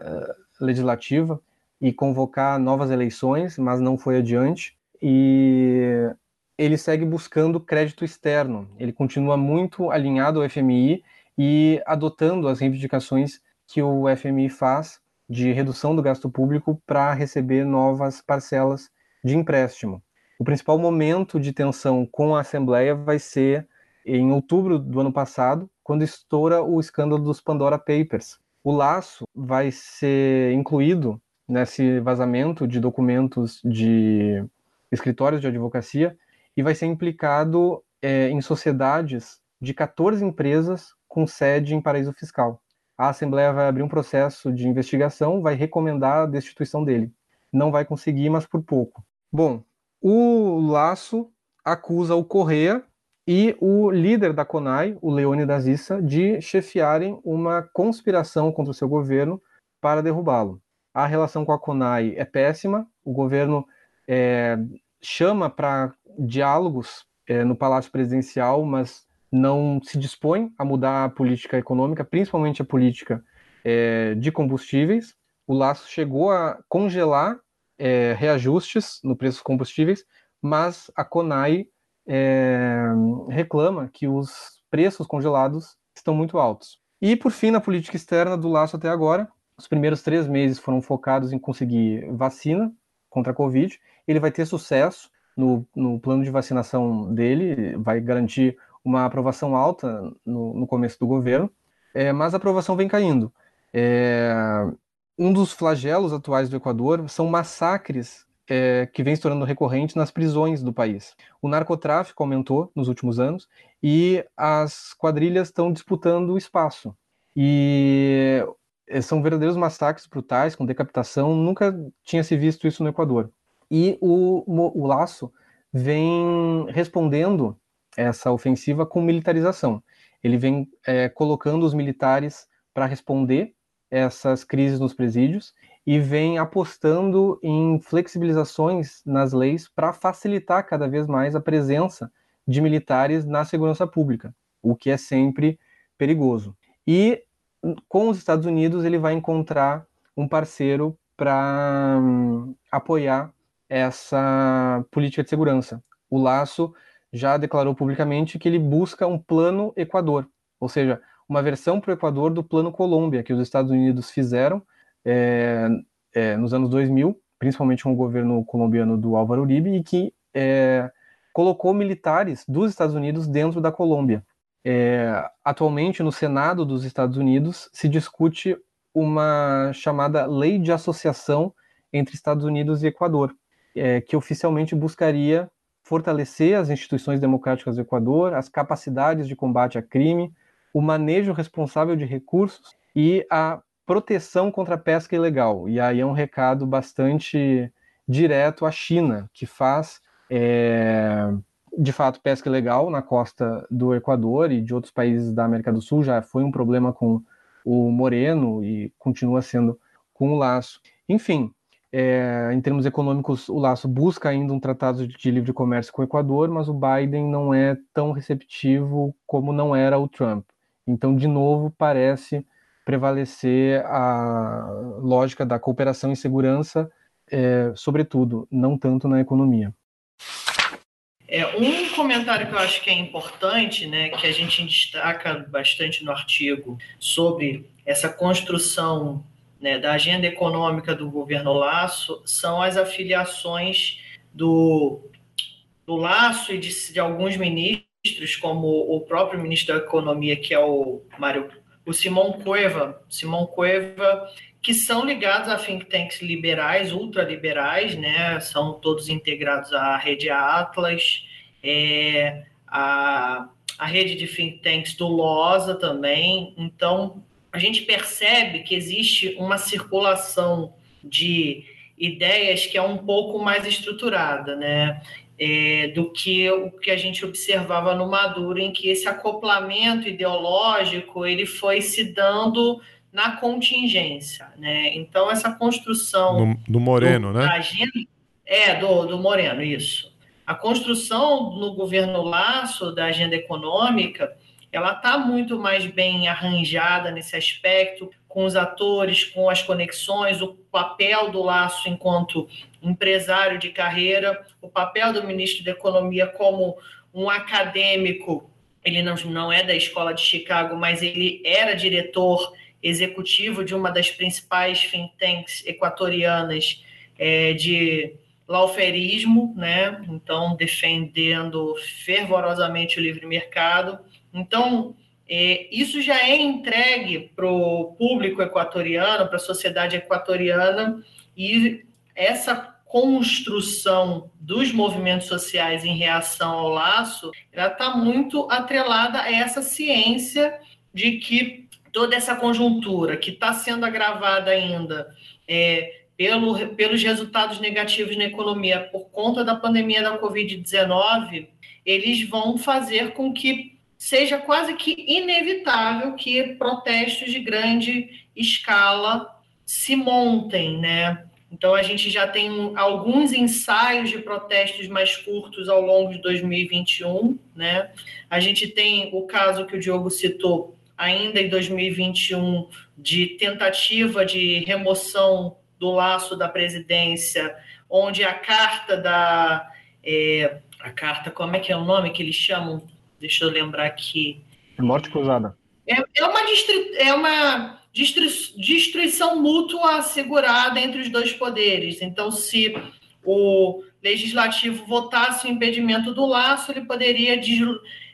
eh, Legislativa e convocar novas eleições, mas não foi adiante. E ele segue buscando crédito externo. Ele continua muito alinhado ao FMI e adotando as reivindicações que o FMI faz de redução do gasto público para receber novas parcelas de empréstimo. O principal momento de tensão com a Assembleia vai ser em outubro do ano passado, quando estoura o escândalo dos Pandora Papers. O laço vai ser incluído nesse vazamento de documentos de escritórios de advocacia e vai ser implicado é, em sociedades de 14 empresas com sede em paraíso fiscal a Assembleia vai abrir um processo de investigação, vai recomendar a destituição dele. Não vai conseguir, mas por pouco. Bom, o Laço acusa o Correa e o líder da CONAI, o Leônidas Issa, de chefiarem uma conspiração contra o seu governo para derrubá-lo. A relação com a CONAI é péssima, o governo é, chama para diálogos é, no Palácio Presidencial, mas não se dispõe a mudar a política econômica, principalmente a política é, de combustíveis. O Laço chegou a congelar é, reajustes no preço dos combustíveis, mas a CONAI é, reclama que os preços congelados estão muito altos. E, por fim, na política externa do Laço até agora, os primeiros três meses foram focados em conseguir vacina contra a Covid. Ele vai ter sucesso no, no plano de vacinação dele, vai garantir uma aprovação alta no, no começo do governo, é, mas a aprovação vem caindo. É, um dos flagelos atuais do Equador são massacres é, que vêm se tornando recorrentes nas prisões do país. O narcotráfico aumentou nos últimos anos e as quadrilhas estão disputando espaço. E é, são verdadeiros massacres brutais, com decapitação. Nunca tinha se visto isso no Equador. E o, o Laço vem respondendo essa ofensiva com militarização. Ele vem é, colocando os militares para responder essas crises nos presídios e vem apostando em flexibilizações nas leis para facilitar cada vez mais a presença de militares na segurança pública, o que é sempre perigoso. E com os Estados Unidos ele vai encontrar um parceiro para um, apoiar essa política de segurança. O Laço já declarou publicamente que ele busca um plano Equador, ou seja, uma versão para o Equador do plano Colômbia que os Estados Unidos fizeram é, é, nos anos 2000, principalmente com o governo colombiano do Álvaro Uribe, e que é, colocou militares dos Estados Unidos dentro da Colômbia. Atualmente, no Senado dos Estados Unidos, se discute uma chamada Lei de Associação entre Estados Unidos e Equador, é, que oficialmente buscaria fortalecer as instituições democráticas do Equador, as capacidades de combate a crime, o manejo responsável de recursos e a proteção contra a pesca ilegal. E aí é um recado bastante direto à China, que faz, é, de fato, pesca ilegal na costa do Equador e de outros países da América do Sul. Já foi um problema com o Moreno e continua sendo com o Laço. Enfim, é, em termos econômicos, o Laço busca ainda um tratado de livre comércio com o Equador, mas o Biden não é tão receptivo como não era o Trump. Então, de novo, parece prevalecer a lógica da cooperação e segurança, é, sobretudo, não tanto na economia. É, um comentário que eu acho que é importante, né, que a gente destaca bastante no artigo sobre essa construção né, da agenda econômica do governo Laço, são as afiliações do, do Laço e de, de alguns ministros, como o próprio ministro da Economia, que é o Mário o Simão Cueva, Simão Cueva, que são ligados a think tanks liberais, ultraliberais, né? São todos integrados à rede Atlas, é, a, a rede de think tanks do LOSA também. Então, a gente percebe que existe uma circulação de ideias que é um pouco mais estruturada, né? é, do que o que a gente observava no Maduro, em que esse acoplamento ideológico ele foi se dando na contingência, né? Então essa construção no, do Moreno, do, né? Agenda, é do, do Moreno, isso. A construção no governo Laço da agenda econômica, ela está muito mais bem arranjada nesse aspecto, com os atores, com as conexões, o papel do Laço enquanto empresário de carreira, o papel do ministro da Economia como um acadêmico. Ele não, não é da escola de Chicago, mas ele era diretor executivo de uma das principais think equatorianas é, de lauferismo, né? Então, defendendo fervorosamente o livre mercado. Então, é, isso já é entregue para o público equatoriano, para a sociedade equatoriana, e essa construção dos movimentos sociais em reação ao laço, ela está muito atrelada a essa ciência de que toda essa conjuntura que está sendo agravada ainda é, pelo, pelos resultados negativos na economia por conta da pandemia da Covid-19, eles vão fazer com que seja quase que inevitável que protestos de grande escala se montem, né? Então a gente já tem alguns ensaios de protestos mais curtos ao longo de 2021, né? A gente tem o caso que o Diogo citou ainda em 2021 de tentativa de remoção do laço da presidência, onde a carta da é, a carta, como é que é o nome que eles chamam? Deixa eu lembrar aqui. É morte cruzada. É, é uma, é uma destruição mútua assegurada entre os dois poderes. Então, se o legislativo votasse o impedimento do laço, ele poderia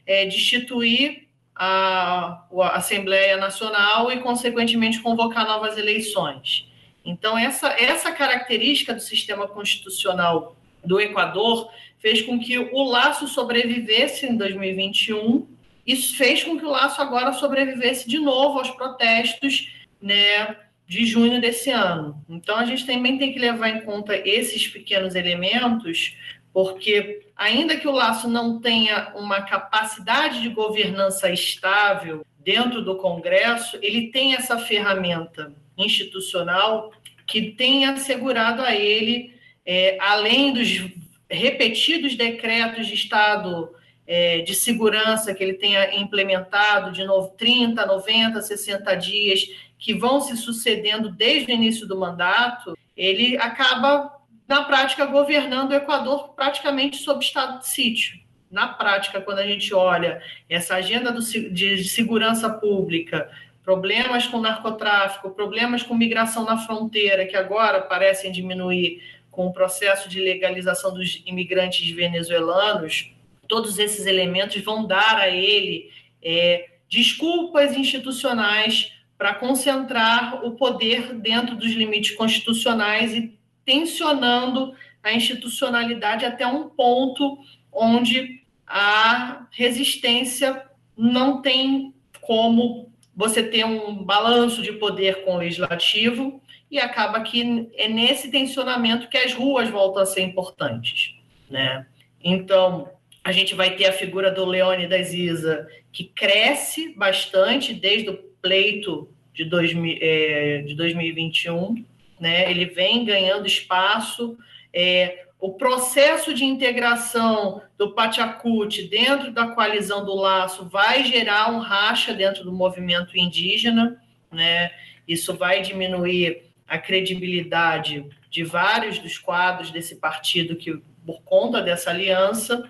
é, destituir a, a Assembleia Nacional e, consequentemente, convocar novas eleições. Então, essa, essa característica do sistema constitucional do Equador fez com que o laço sobrevivesse em 2021. Isso fez com que o laço agora sobrevivesse de novo aos protestos né, de junho desse ano. Então a gente também tem que levar em conta esses pequenos elementos, porque ainda que o laço não tenha uma capacidade de governança estável dentro do Congresso, ele tem essa ferramenta institucional que tem assegurado a ele, é, além dos repetidos decretos de Estado é, de segurança que ele tenha implementado de novo 30, 90, 60 dias, que vão se sucedendo desde o início do mandato, ele acaba, na prática, governando o Equador praticamente sob estado de sítio. Na prática, quando a gente olha essa agenda do, de segurança pública, problemas com narcotráfico, problemas com migração na fronteira, que agora parecem diminuir com o processo de legalização dos imigrantes venezuelanos, todos esses elementos vão dar a ele é, desculpas institucionais para concentrar o poder dentro dos limites constitucionais e tensionando a institucionalidade até um ponto onde a resistência não tem como você ter um balanço de poder com o legislativo e acaba que é nesse tensionamento que as ruas voltam a ser importantes, né? Então, a gente vai ter a figura do Leônidas Isa, que cresce bastante desde o pleito de, 2000, é, de 2021, né? Ele vem ganhando espaço, é, o processo de integração do Pachacuti dentro da coalizão do Laço vai gerar um racha dentro do movimento indígena, né? Isso vai diminuir a credibilidade de vários dos quadros desse partido que por conta dessa aliança.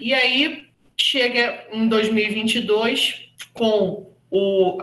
E aí chega em 2022 com o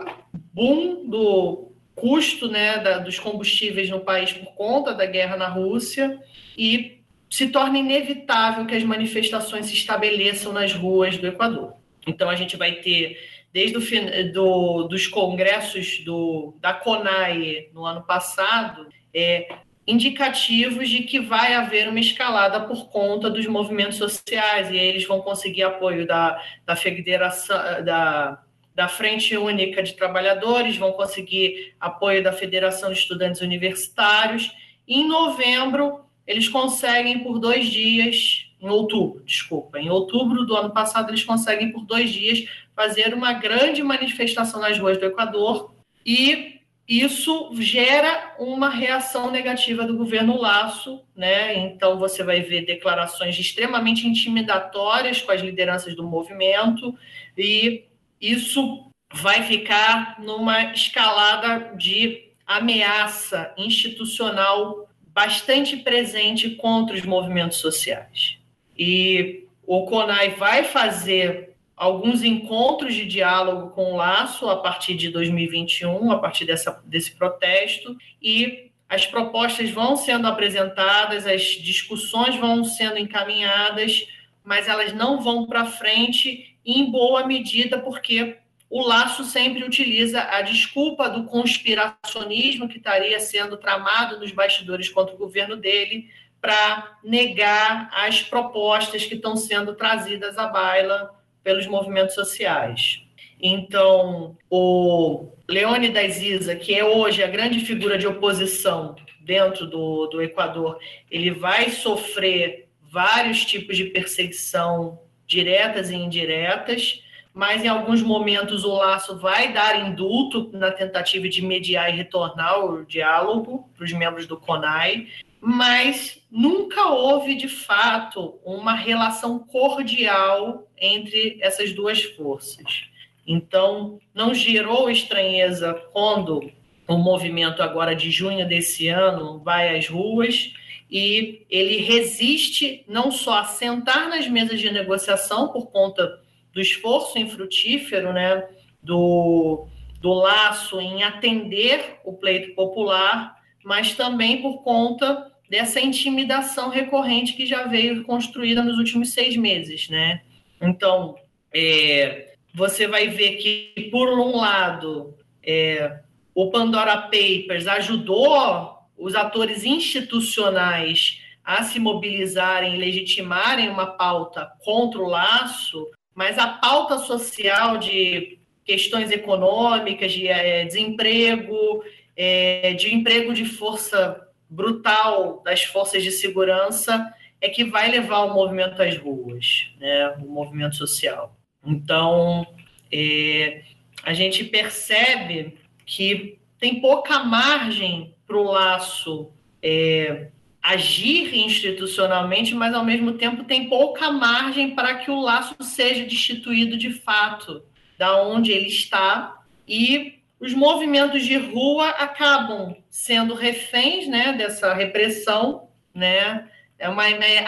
boom do custo né, da, dos combustíveis no país por conta da guerra na Rússia e se torna inevitável que as manifestações se estabeleçam nas ruas do Equador. Então, a gente vai ter, desde o do, dos congressos do, da CONAI no ano passado, é, indicativos de que vai haver uma escalada por conta dos movimentos sociais, e aí eles vão conseguir apoio da, da Federação, da, da Frente Única de Trabalhadores, vão conseguir apoio da Federação de Estudantes Universitários. Em novembro, eles conseguem por dois dias, em outubro, desculpa, em outubro do ano passado, eles conseguem por dois dias fazer uma grande manifestação nas ruas do Equador e isso gera uma reação negativa do governo Laço, né? Então você vai ver declarações extremamente intimidatórias com as lideranças do movimento e isso vai ficar numa escalada de ameaça institucional bastante presente contra os movimentos sociais. E o CONAI vai fazer alguns encontros de diálogo com o Laço a partir de 2021, a partir dessa, desse protesto, e as propostas vão sendo apresentadas, as discussões vão sendo encaminhadas, mas elas não vão para frente em boa medida porque o Laço sempre utiliza a desculpa do conspiracionismo que estaria sendo tramado nos bastidores contra o governo dele para negar as propostas que estão sendo trazidas à baila pelos movimentos sociais. Então, o Leônidas Isa, que é hoje a grande figura de oposição dentro do, do Equador, ele vai sofrer vários tipos de perseguição diretas e indiretas mas em alguns momentos o laço vai dar indulto na tentativa de mediar e retornar o diálogo para os membros do CONAI, mas nunca houve de fato uma relação cordial entre essas duas forças. Então, não gerou estranheza quando o movimento agora de junho desse ano vai às ruas e ele resiste não só a sentar nas mesas de negociação por conta do esforço infrutífero, né, do, do laço em atender o pleito popular, mas também por conta dessa intimidação recorrente que já veio construída nos últimos seis meses, né? Então, é, você vai ver que, por um lado, é, o Pandora Papers ajudou os atores institucionais a se mobilizarem e legitimarem uma pauta contra o laço, mas a pauta social de questões econômicas, de é, desemprego, é, de emprego de força brutal das forças de segurança, é que vai levar o movimento às ruas, né, o movimento social. Então, é, a gente percebe que tem pouca margem para o laço é, agir institucionalmente, mas ao mesmo tempo tem pouca margem para que o laço seja destituído de fato da onde ele está e os movimentos de rua acabam sendo reféns né, dessa repressão, né? É uma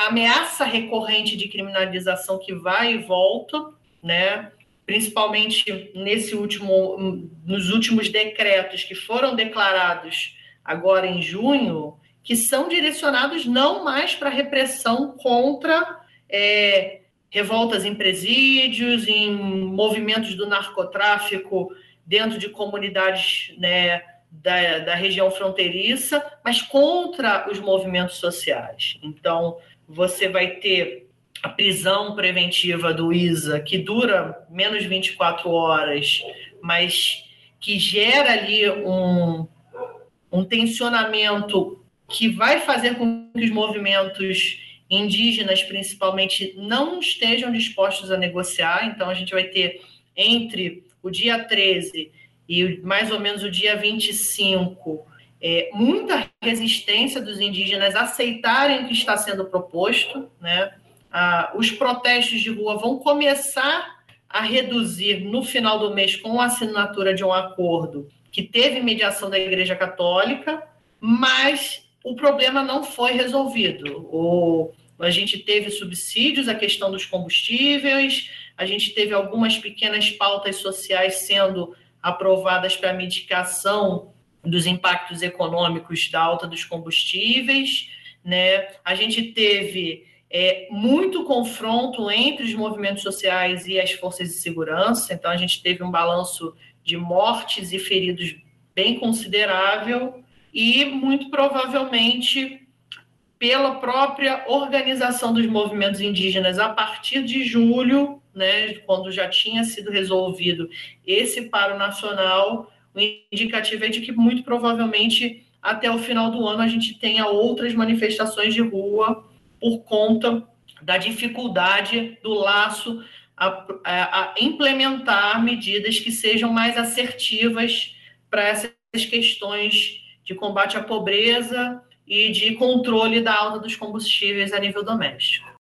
ameaça recorrente de criminalização que vai e volta, né? Principalmente nesse último, nos últimos decretos que foram declarados agora em junho, que são direcionados não mais para repressão contra é, revoltas em presídios, em movimentos do narcotráfico dentro de comunidades né, da, da região fronteiriça, mas contra os movimentos sociais. Então, você vai ter a prisão preventiva do ISA, que dura menos de 24 horas, mas que gera ali um, um tensionamento que vai fazer com que os movimentos indígenas, principalmente, não estejam dispostos a negociar. Então, a gente vai ter entre o dia 13 e mais ou menos o dia 25, é, muita resistência dos indígenas aceitarem o que está sendo proposto. Né? Ah, os protestos de rua vão começar a reduzir no final do mês com a assinatura de um acordo que teve mediação da Igreja Católica, mas o problema não foi resolvido. O, a gente teve subsídios, a questão dos combustíveis, a gente teve algumas pequenas pautas sociais sendo aprovadas para mitigação dos impactos econômicos da alta dos combustíveis. Né? A gente teve é, muito confronto entre os movimentos sociais e as forças de segurança, então a gente teve um balanço de mortes e feridos bem considerável, e muito provavelmente pela própria organização dos movimentos indígenas a partir de julho, né, quando já tinha sido resolvido esse paro nacional, o indicativo é de que muito provavelmente até o final do ano a gente tenha outras manifestações de rua por conta da dificuldade do laço a, a, a implementar medidas que sejam mais assertivas para essas questões de combate à pobreza e de controle da alta dos combustíveis a nível doméstico.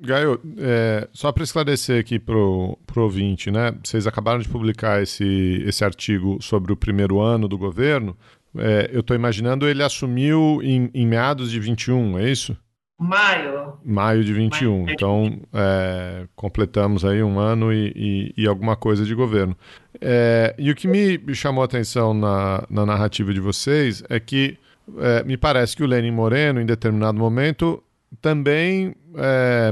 Gaio, é, só para esclarecer aqui para o ouvinte, né? Vocês acabaram de publicar esse, esse artigo sobre o primeiro ano do governo. É, eu estou imaginando ele assumiu em, em, meados de 21, é isso? Maio. Maio de 21. Maio. Então, é, completamos aí um ano e, e, e alguma coisa de governo. É, e o que me chamou a atenção na, na narrativa de vocês é que é, me parece que o Lenin Moreno, em determinado momento, também é,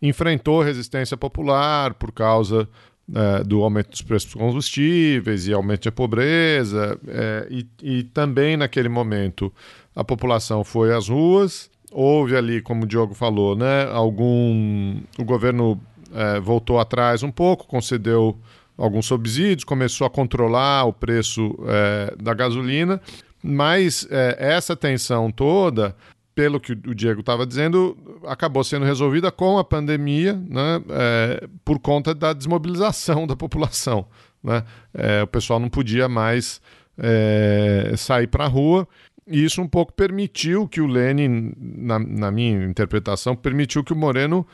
enfrentou resistência popular por causa é, do aumento dos preços dos combustíveis e aumento da pobreza. É, e, e também, naquele momento, a população foi às ruas. Houve ali, como o Diogo falou, né, algum. O governo é, voltou atrás um pouco, concedeu alguns subsídios, começou a controlar o preço é, da gasolina, mas é, essa tensão toda, pelo que o Diego estava dizendo, acabou sendo resolvida com a pandemia, né, é, por conta da desmobilização da população. Né? É, o pessoal não podia mais é, sair para a rua. E isso um pouco permitiu que o Lenin, na, na, minha interpretação, permitiu que o Moreno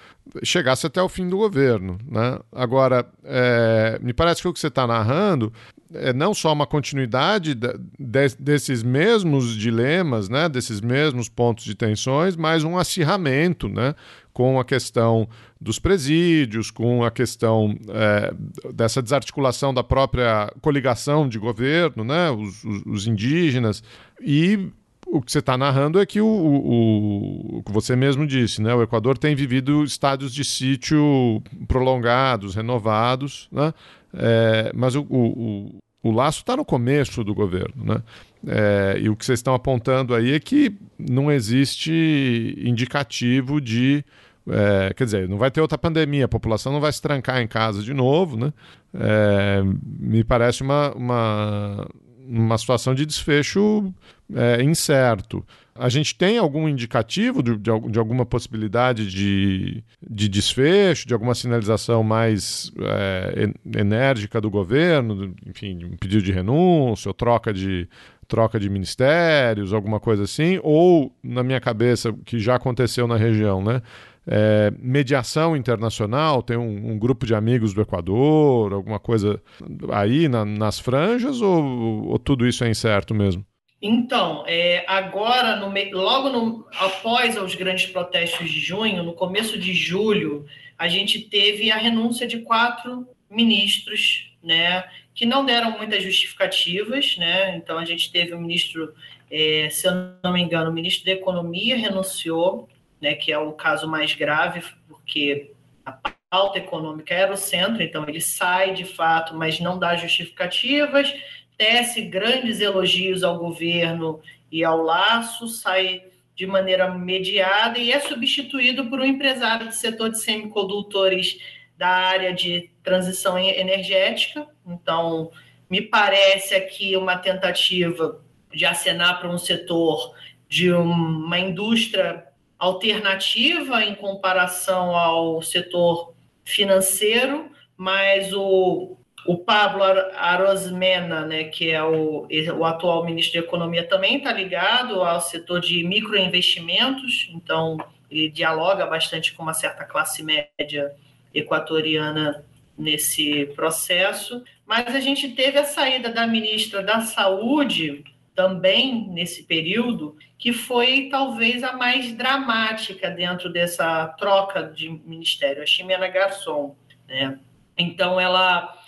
chegasse até o fim do governo. Né? Agora, é, me parece que o que você está narrando é não só uma continuidade de, de, desses mesmos dilemas, né, desses mesmos pontos de tensões, mas um acirramento né, com a questão dos presídios, com a questão é, dessa desarticulação da própria coligação de governo, né, os, os, os indígenas, e o que você está narrando é que o, o, o, que você mesmo disse, né? O Equador tem vivido estádios de sítio prolongados, renovados, né? É, mas o, o, o laço está no começo do governo, né? É, e o que vocês estão apontando aí é que não existe indicativo de. É, quer dizer, não vai ter outra pandemia, a população não vai se trancar em casa de novo, né? É, me parece uma, uma, uma situação de desfecho é, incerto. A gente tem algum indicativo de, de, de alguma possibilidade de, de desfecho, de alguma sinalização mais é, enérgica do governo, enfim, um pedido de renúncia ou troca de, troca de ministérios, alguma coisa assim, ou na minha cabeça, que já aconteceu na região, né? É, mediação internacional, tem um, um, grupo de amigos do Equador, alguma coisa aí na, nas franjas, ou, ou, tudo isso é incerto mesmo? Então, é, agora, no, logo no, após os grandes protestos de junho, no começo de julho, a gente teve a renúncia de quatro ministros, né, que não deram muitas justificativas, né, então a gente teve o ministro, é, se eu não me engano, o ministro da Economia renunciou, né, que é o caso mais grave, porque a pauta econômica era o centro, então ele sai de fato, mas não dá justificativas, tece grandes elogios ao governo e ao laço, sai de maneira mediada e é substituído por um empresário do setor de semicondutores da área de transição energética. Então, me parece aqui uma tentativa de acenar para um setor de uma indústria alternativa em comparação ao setor financeiro, mas o, o Pablo Arosmena, né, que é o, o atual ministro de Economia, também está ligado ao setor de microinvestimentos, então ele dialoga bastante com uma certa classe média equatoriana nesse processo. Mas a gente teve a saída da ministra da Saúde, também nesse período, que foi talvez a mais dramática dentro dessa troca de ministério, a Ximena Garçom. Né? Então, ela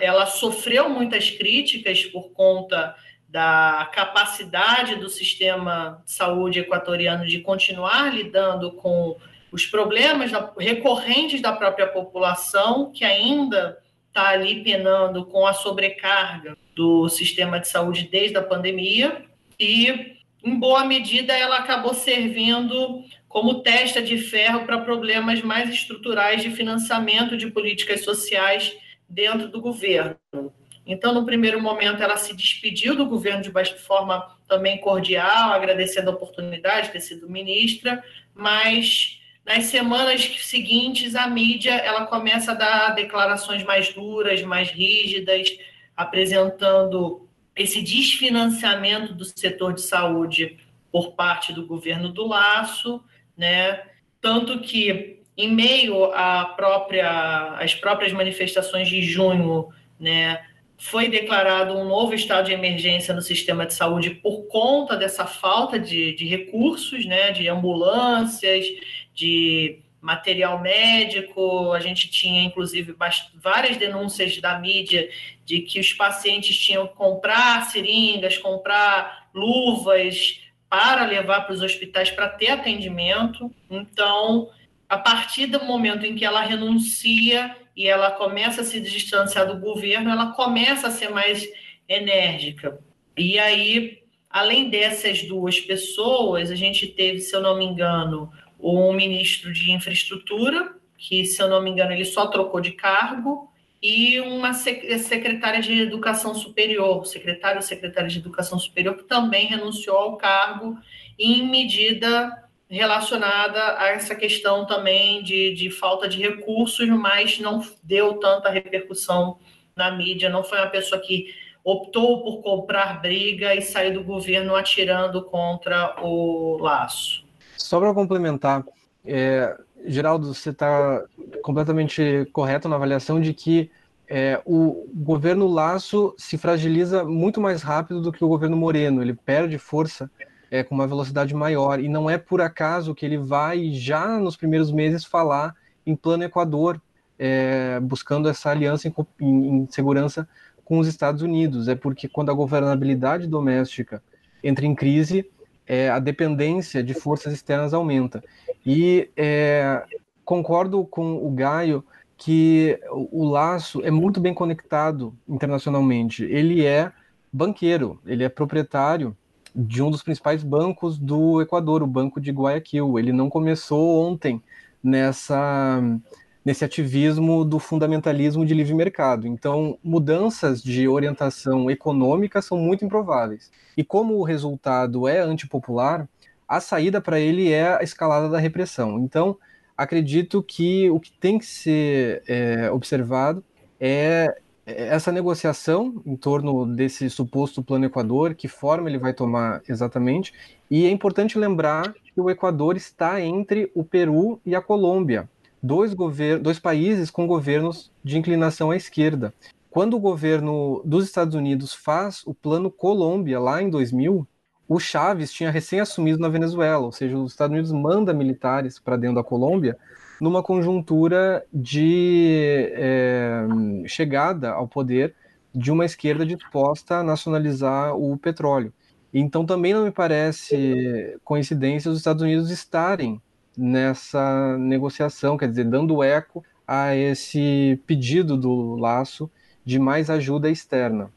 ela sofreu muitas críticas por conta da capacidade do sistema de saúde equatoriano de continuar lidando com os problemas recorrentes da própria população, que ainda está ali penando com a sobrecarga do sistema de saúde desde a pandemia. E, em boa medida, ela acabou servindo como testa de ferro para problemas mais estruturais de financiamento de políticas sociais dentro do governo. Então, no primeiro momento, ela se despediu do governo de forma também cordial, agradecendo a oportunidade de ter sido ministra, mas nas semanas seguintes, a mídia ela começa a dar declarações mais duras, mais rígidas, apresentando esse desfinanciamento do setor de saúde por parte do governo do Laço, né? Tanto que em meio à própria, às próprias manifestações de junho, né, foi declarado um novo estado de emergência no sistema de saúde por conta dessa falta de, de recursos, né, de ambulâncias, de material médico. A gente tinha, inclusive, várias denúncias da mídia de que os pacientes tinham que comprar seringas, comprar luvas para levar para os hospitais para ter atendimento. Então, a partir do momento em que ela renuncia e ela começa a se distanciar do governo, ela começa a ser mais enérgica. E aí, além dessas duas pessoas, a gente teve, se eu não me engano, o ministro de infraestrutura, que, se eu não me engano, ele só trocou de cargo, e uma secretária de educação superior, secretário ou secretária de educação superior, que também renunciou ao cargo em medida relacionada a essa questão também de, de falta de recursos, mas não deu tanta repercussão na mídia, não foi uma pessoa que optou por comprar briga e sair do governo atirando contra o laço. Só para complementar, é, Geraldo, você está completamente correto na avaliação de que é, o governo Laço se fragiliza muito mais rápido do que o governo Moreno. Ele perde força é, com uma velocidade maior. E não é por acaso que ele vai já nos primeiros meses falar em plano Equador, é, buscando essa aliança em, em, segurança com os Estados Unidos. É porque quando a governabilidade doméstica entra em crise, é, a dependência de forças externas aumenta. E é, concordo com o Gaio que o laço é muito bem conectado internacionalmente. Ele é banqueiro, ele é proprietário de um dos principais bancos do Equador, o Banco de Guayaquil. Ele não começou ontem nessa nesse ativismo do fundamentalismo de livre mercado. Então, mudanças de orientação econômica são muito improváveis. E como o resultado é antipopular, a saída para ele é a escalada da repressão. Então, acredito que o que tem que ser é, observado é essa negociação em torno desse suposto plano Equador, que forma ele vai tomar exatamente, e é importante lembrar que o Equador está entre o Peru e a Colômbia, dois, dois países com governos de inclinação à esquerda. Quando o governo dos Estados Unidos faz o plano Colômbia, lá em 2000, o Chaves tinha recém assumido na Venezuela, ou seja, os Estados Unidos manda militares para dentro da Colômbia numa conjuntura de é, chegada ao poder de uma esquerda disposta a nacionalizar o petróleo. Então também não me parece coincidência os Estados Unidos estarem nessa negociação, quer dizer, dando eco a esse pedido do laço de mais ajuda externa.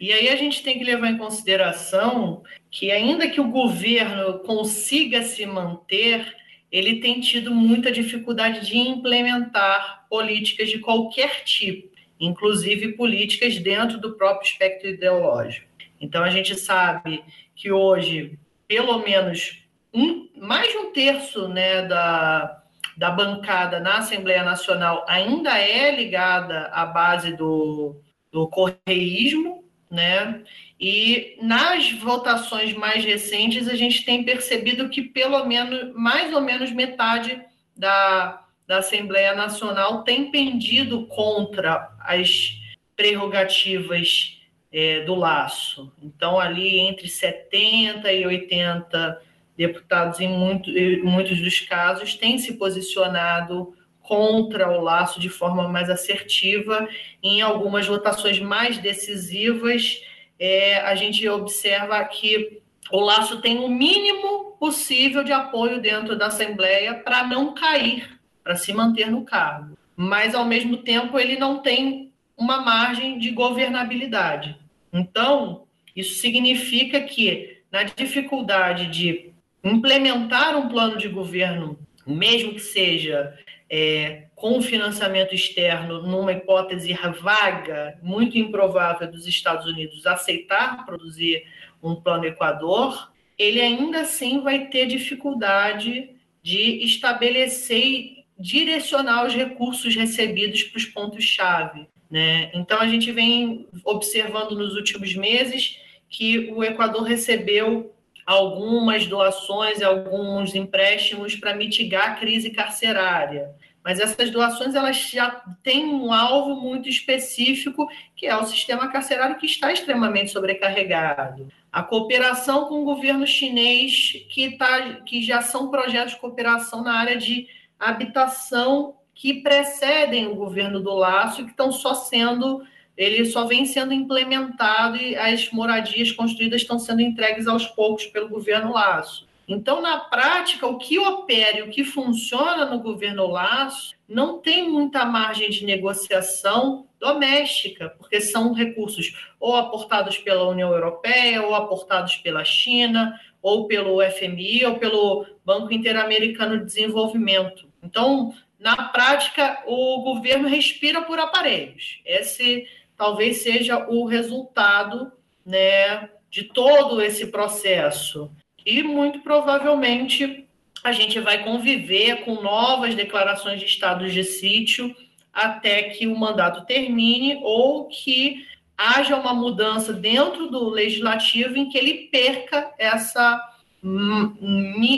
E aí a gente tem que levar em consideração que ainda que o governo consiga se manter, ele tem tido muita dificuldade de implementar políticas de qualquer tipo, inclusive políticas dentro do próprio espectro ideológico. Então a gente sabe que hoje, pelo menos um, mais de um terço né, da, da bancada na Assembleia Nacional ainda é ligada à base do, do correísmo, né? E nas votações mais recentes, a gente tem percebido que pelo menos, mais ou menos metade da, da Assembleia Nacional tem pendido contra as prerrogativas é, do laço. Então, ali entre 70 e 80 deputados, em, muito, em muitos dos casos, têm se posicionado contra o laço de forma mais assertiva. Em algumas votações mais decisivas, é, a gente observa que o laço tem o mínimo possível de apoio dentro da Assembleia para não cair, para se manter no cargo. Mas, ao mesmo tempo, ele não tem uma margem de governabilidade. Então, isso significa que, na dificuldade de implementar um plano de governo, mesmo que seja é, com financiamento externo, numa hipótese vaga, muito improvável dos Estados Unidos aceitar produzir um plano Equador, ele ainda assim vai ter dificuldade de estabelecer e direcionar os recursos recebidos para os pontos-chave. Né? Então, a gente vem observando nos últimos meses que o Equador recebeu algumas doações e alguns empréstimos para mitigar a crise carcerária. Mas essas doações elas já têm um alvo muito específico, que é o sistema carcerário que está extremamente sobrecarregado. A cooperação com o governo chinês, que, tá, que já são projetos de cooperação na área de habitação que precedem o governo do Laço e que estão só sendo ele só vem sendo implementado e as moradias construídas estão sendo entregues aos poucos pelo governo Laço. Então, na prática, o que opera e o que funciona no governo Laço não tem muita margem de negociação doméstica, porque são recursos ou aportados pela União Europeia, ou aportados pela China, ou pelo FMI, ou pelo Banco Interamericano de Desenvolvimento. Então, na prática, o governo respira por aparelhos. Esse talvez seja o resultado né, de todo esse processo. E muito provavelmente a gente vai conviver com novas declarações de estados de sítio até que o mandato termine ou que haja uma mudança dentro do legislativo em que ele perca essa,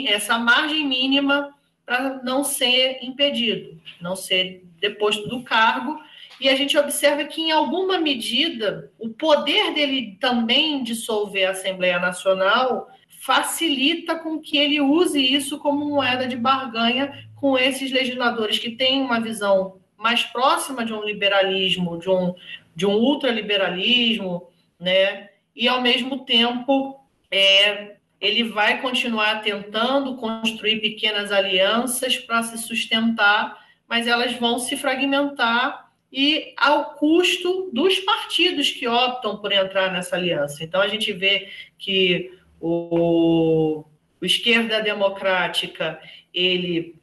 essa margem mínima para não ser impedido, não ser deposto do cargo e a gente observa que, em alguma medida, o poder dele também dissolver a Assembleia Nacional facilita com que ele use isso como moeda de barganha com esses legisladores que têm uma visão mais próxima de um liberalismo, de um, de um ultraliberalismo, né? E, ao mesmo tempo, é, ele vai continuar tentando construir pequenas alianças para se sustentar, mas elas vão se fragmentar e ao custo dos partidos que optam por entrar nessa aliança. Então, a gente vê que o, o Esquerda Democrática ele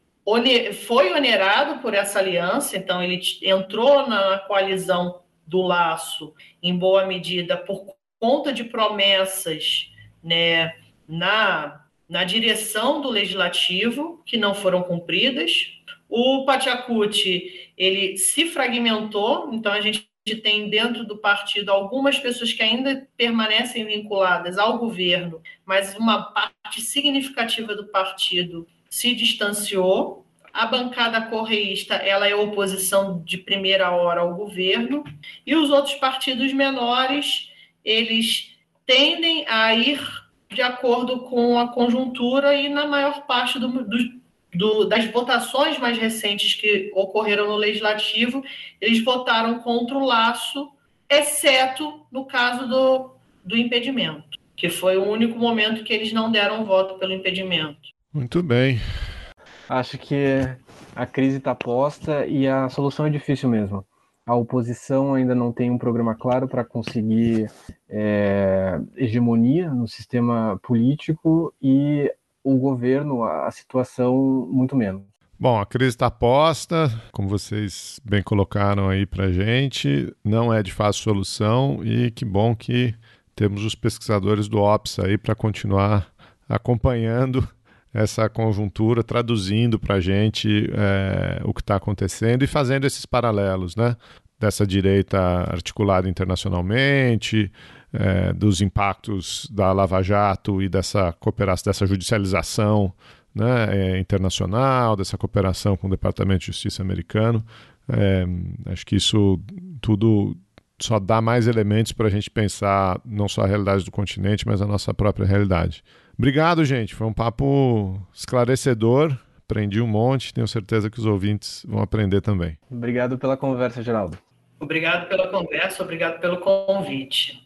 foi onerado por essa aliança, então ele entrou na coalizão do laço em boa medida por conta de promessas né, na, na direção do legislativo que não foram cumpridas. O Pachacuti ele se fragmentou, então a gente tem dentro do partido algumas pessoas que ainda permanecem vinculadas ao governo, mas uma parte significativa do partido se distanciou. A bancada correísta ela é oposição de primeira hora ao governo e os outros partidos menores eles tendem a ir de acordo com a conjuntura e na maior parte do, do, do, das votações mais recentes que ocorreram no legislativo, eles votaram contra o laço, exceto no caso do, do impedimento, que foi o único momento que eles não deram voto pelo impedimento. Muito bem. Acho que a crise está posta e a solução é difícil mesmo. A oposição ainda não tem um programa claro para conseguir é, hegemonia no sistema político e o governo, a, situação, muito menos. Bom, a crise está posta, como vocês bem colocaram aí para gente, não é de fácil solução e que bom que temos os pesquisadores do OPS aí para continuar acompanhando essa conjuntura, traduzindo para a gente é, o que está acontecendo e fazendo esses paralelos, né? Dessa direita articulada internacionalmente, é, dos impactos da Lava Jato e dessa cooperação, dessa judicialização né, é, internacional, dessa cooperação com o Departamento de Justiça americano. É, acho que isso tudo só dá mais elementos para a gente pensar não só a realidade do continente, mas a nossa própria realidade. Obrigado, gente. Foi um papo esclarecedor. Aprendi um monte. Tenho certeza que os ouvintes vão aprender também. Obrigado pela conversa, Geraldo. Obrigado pela conversa, obrigado pelo convite.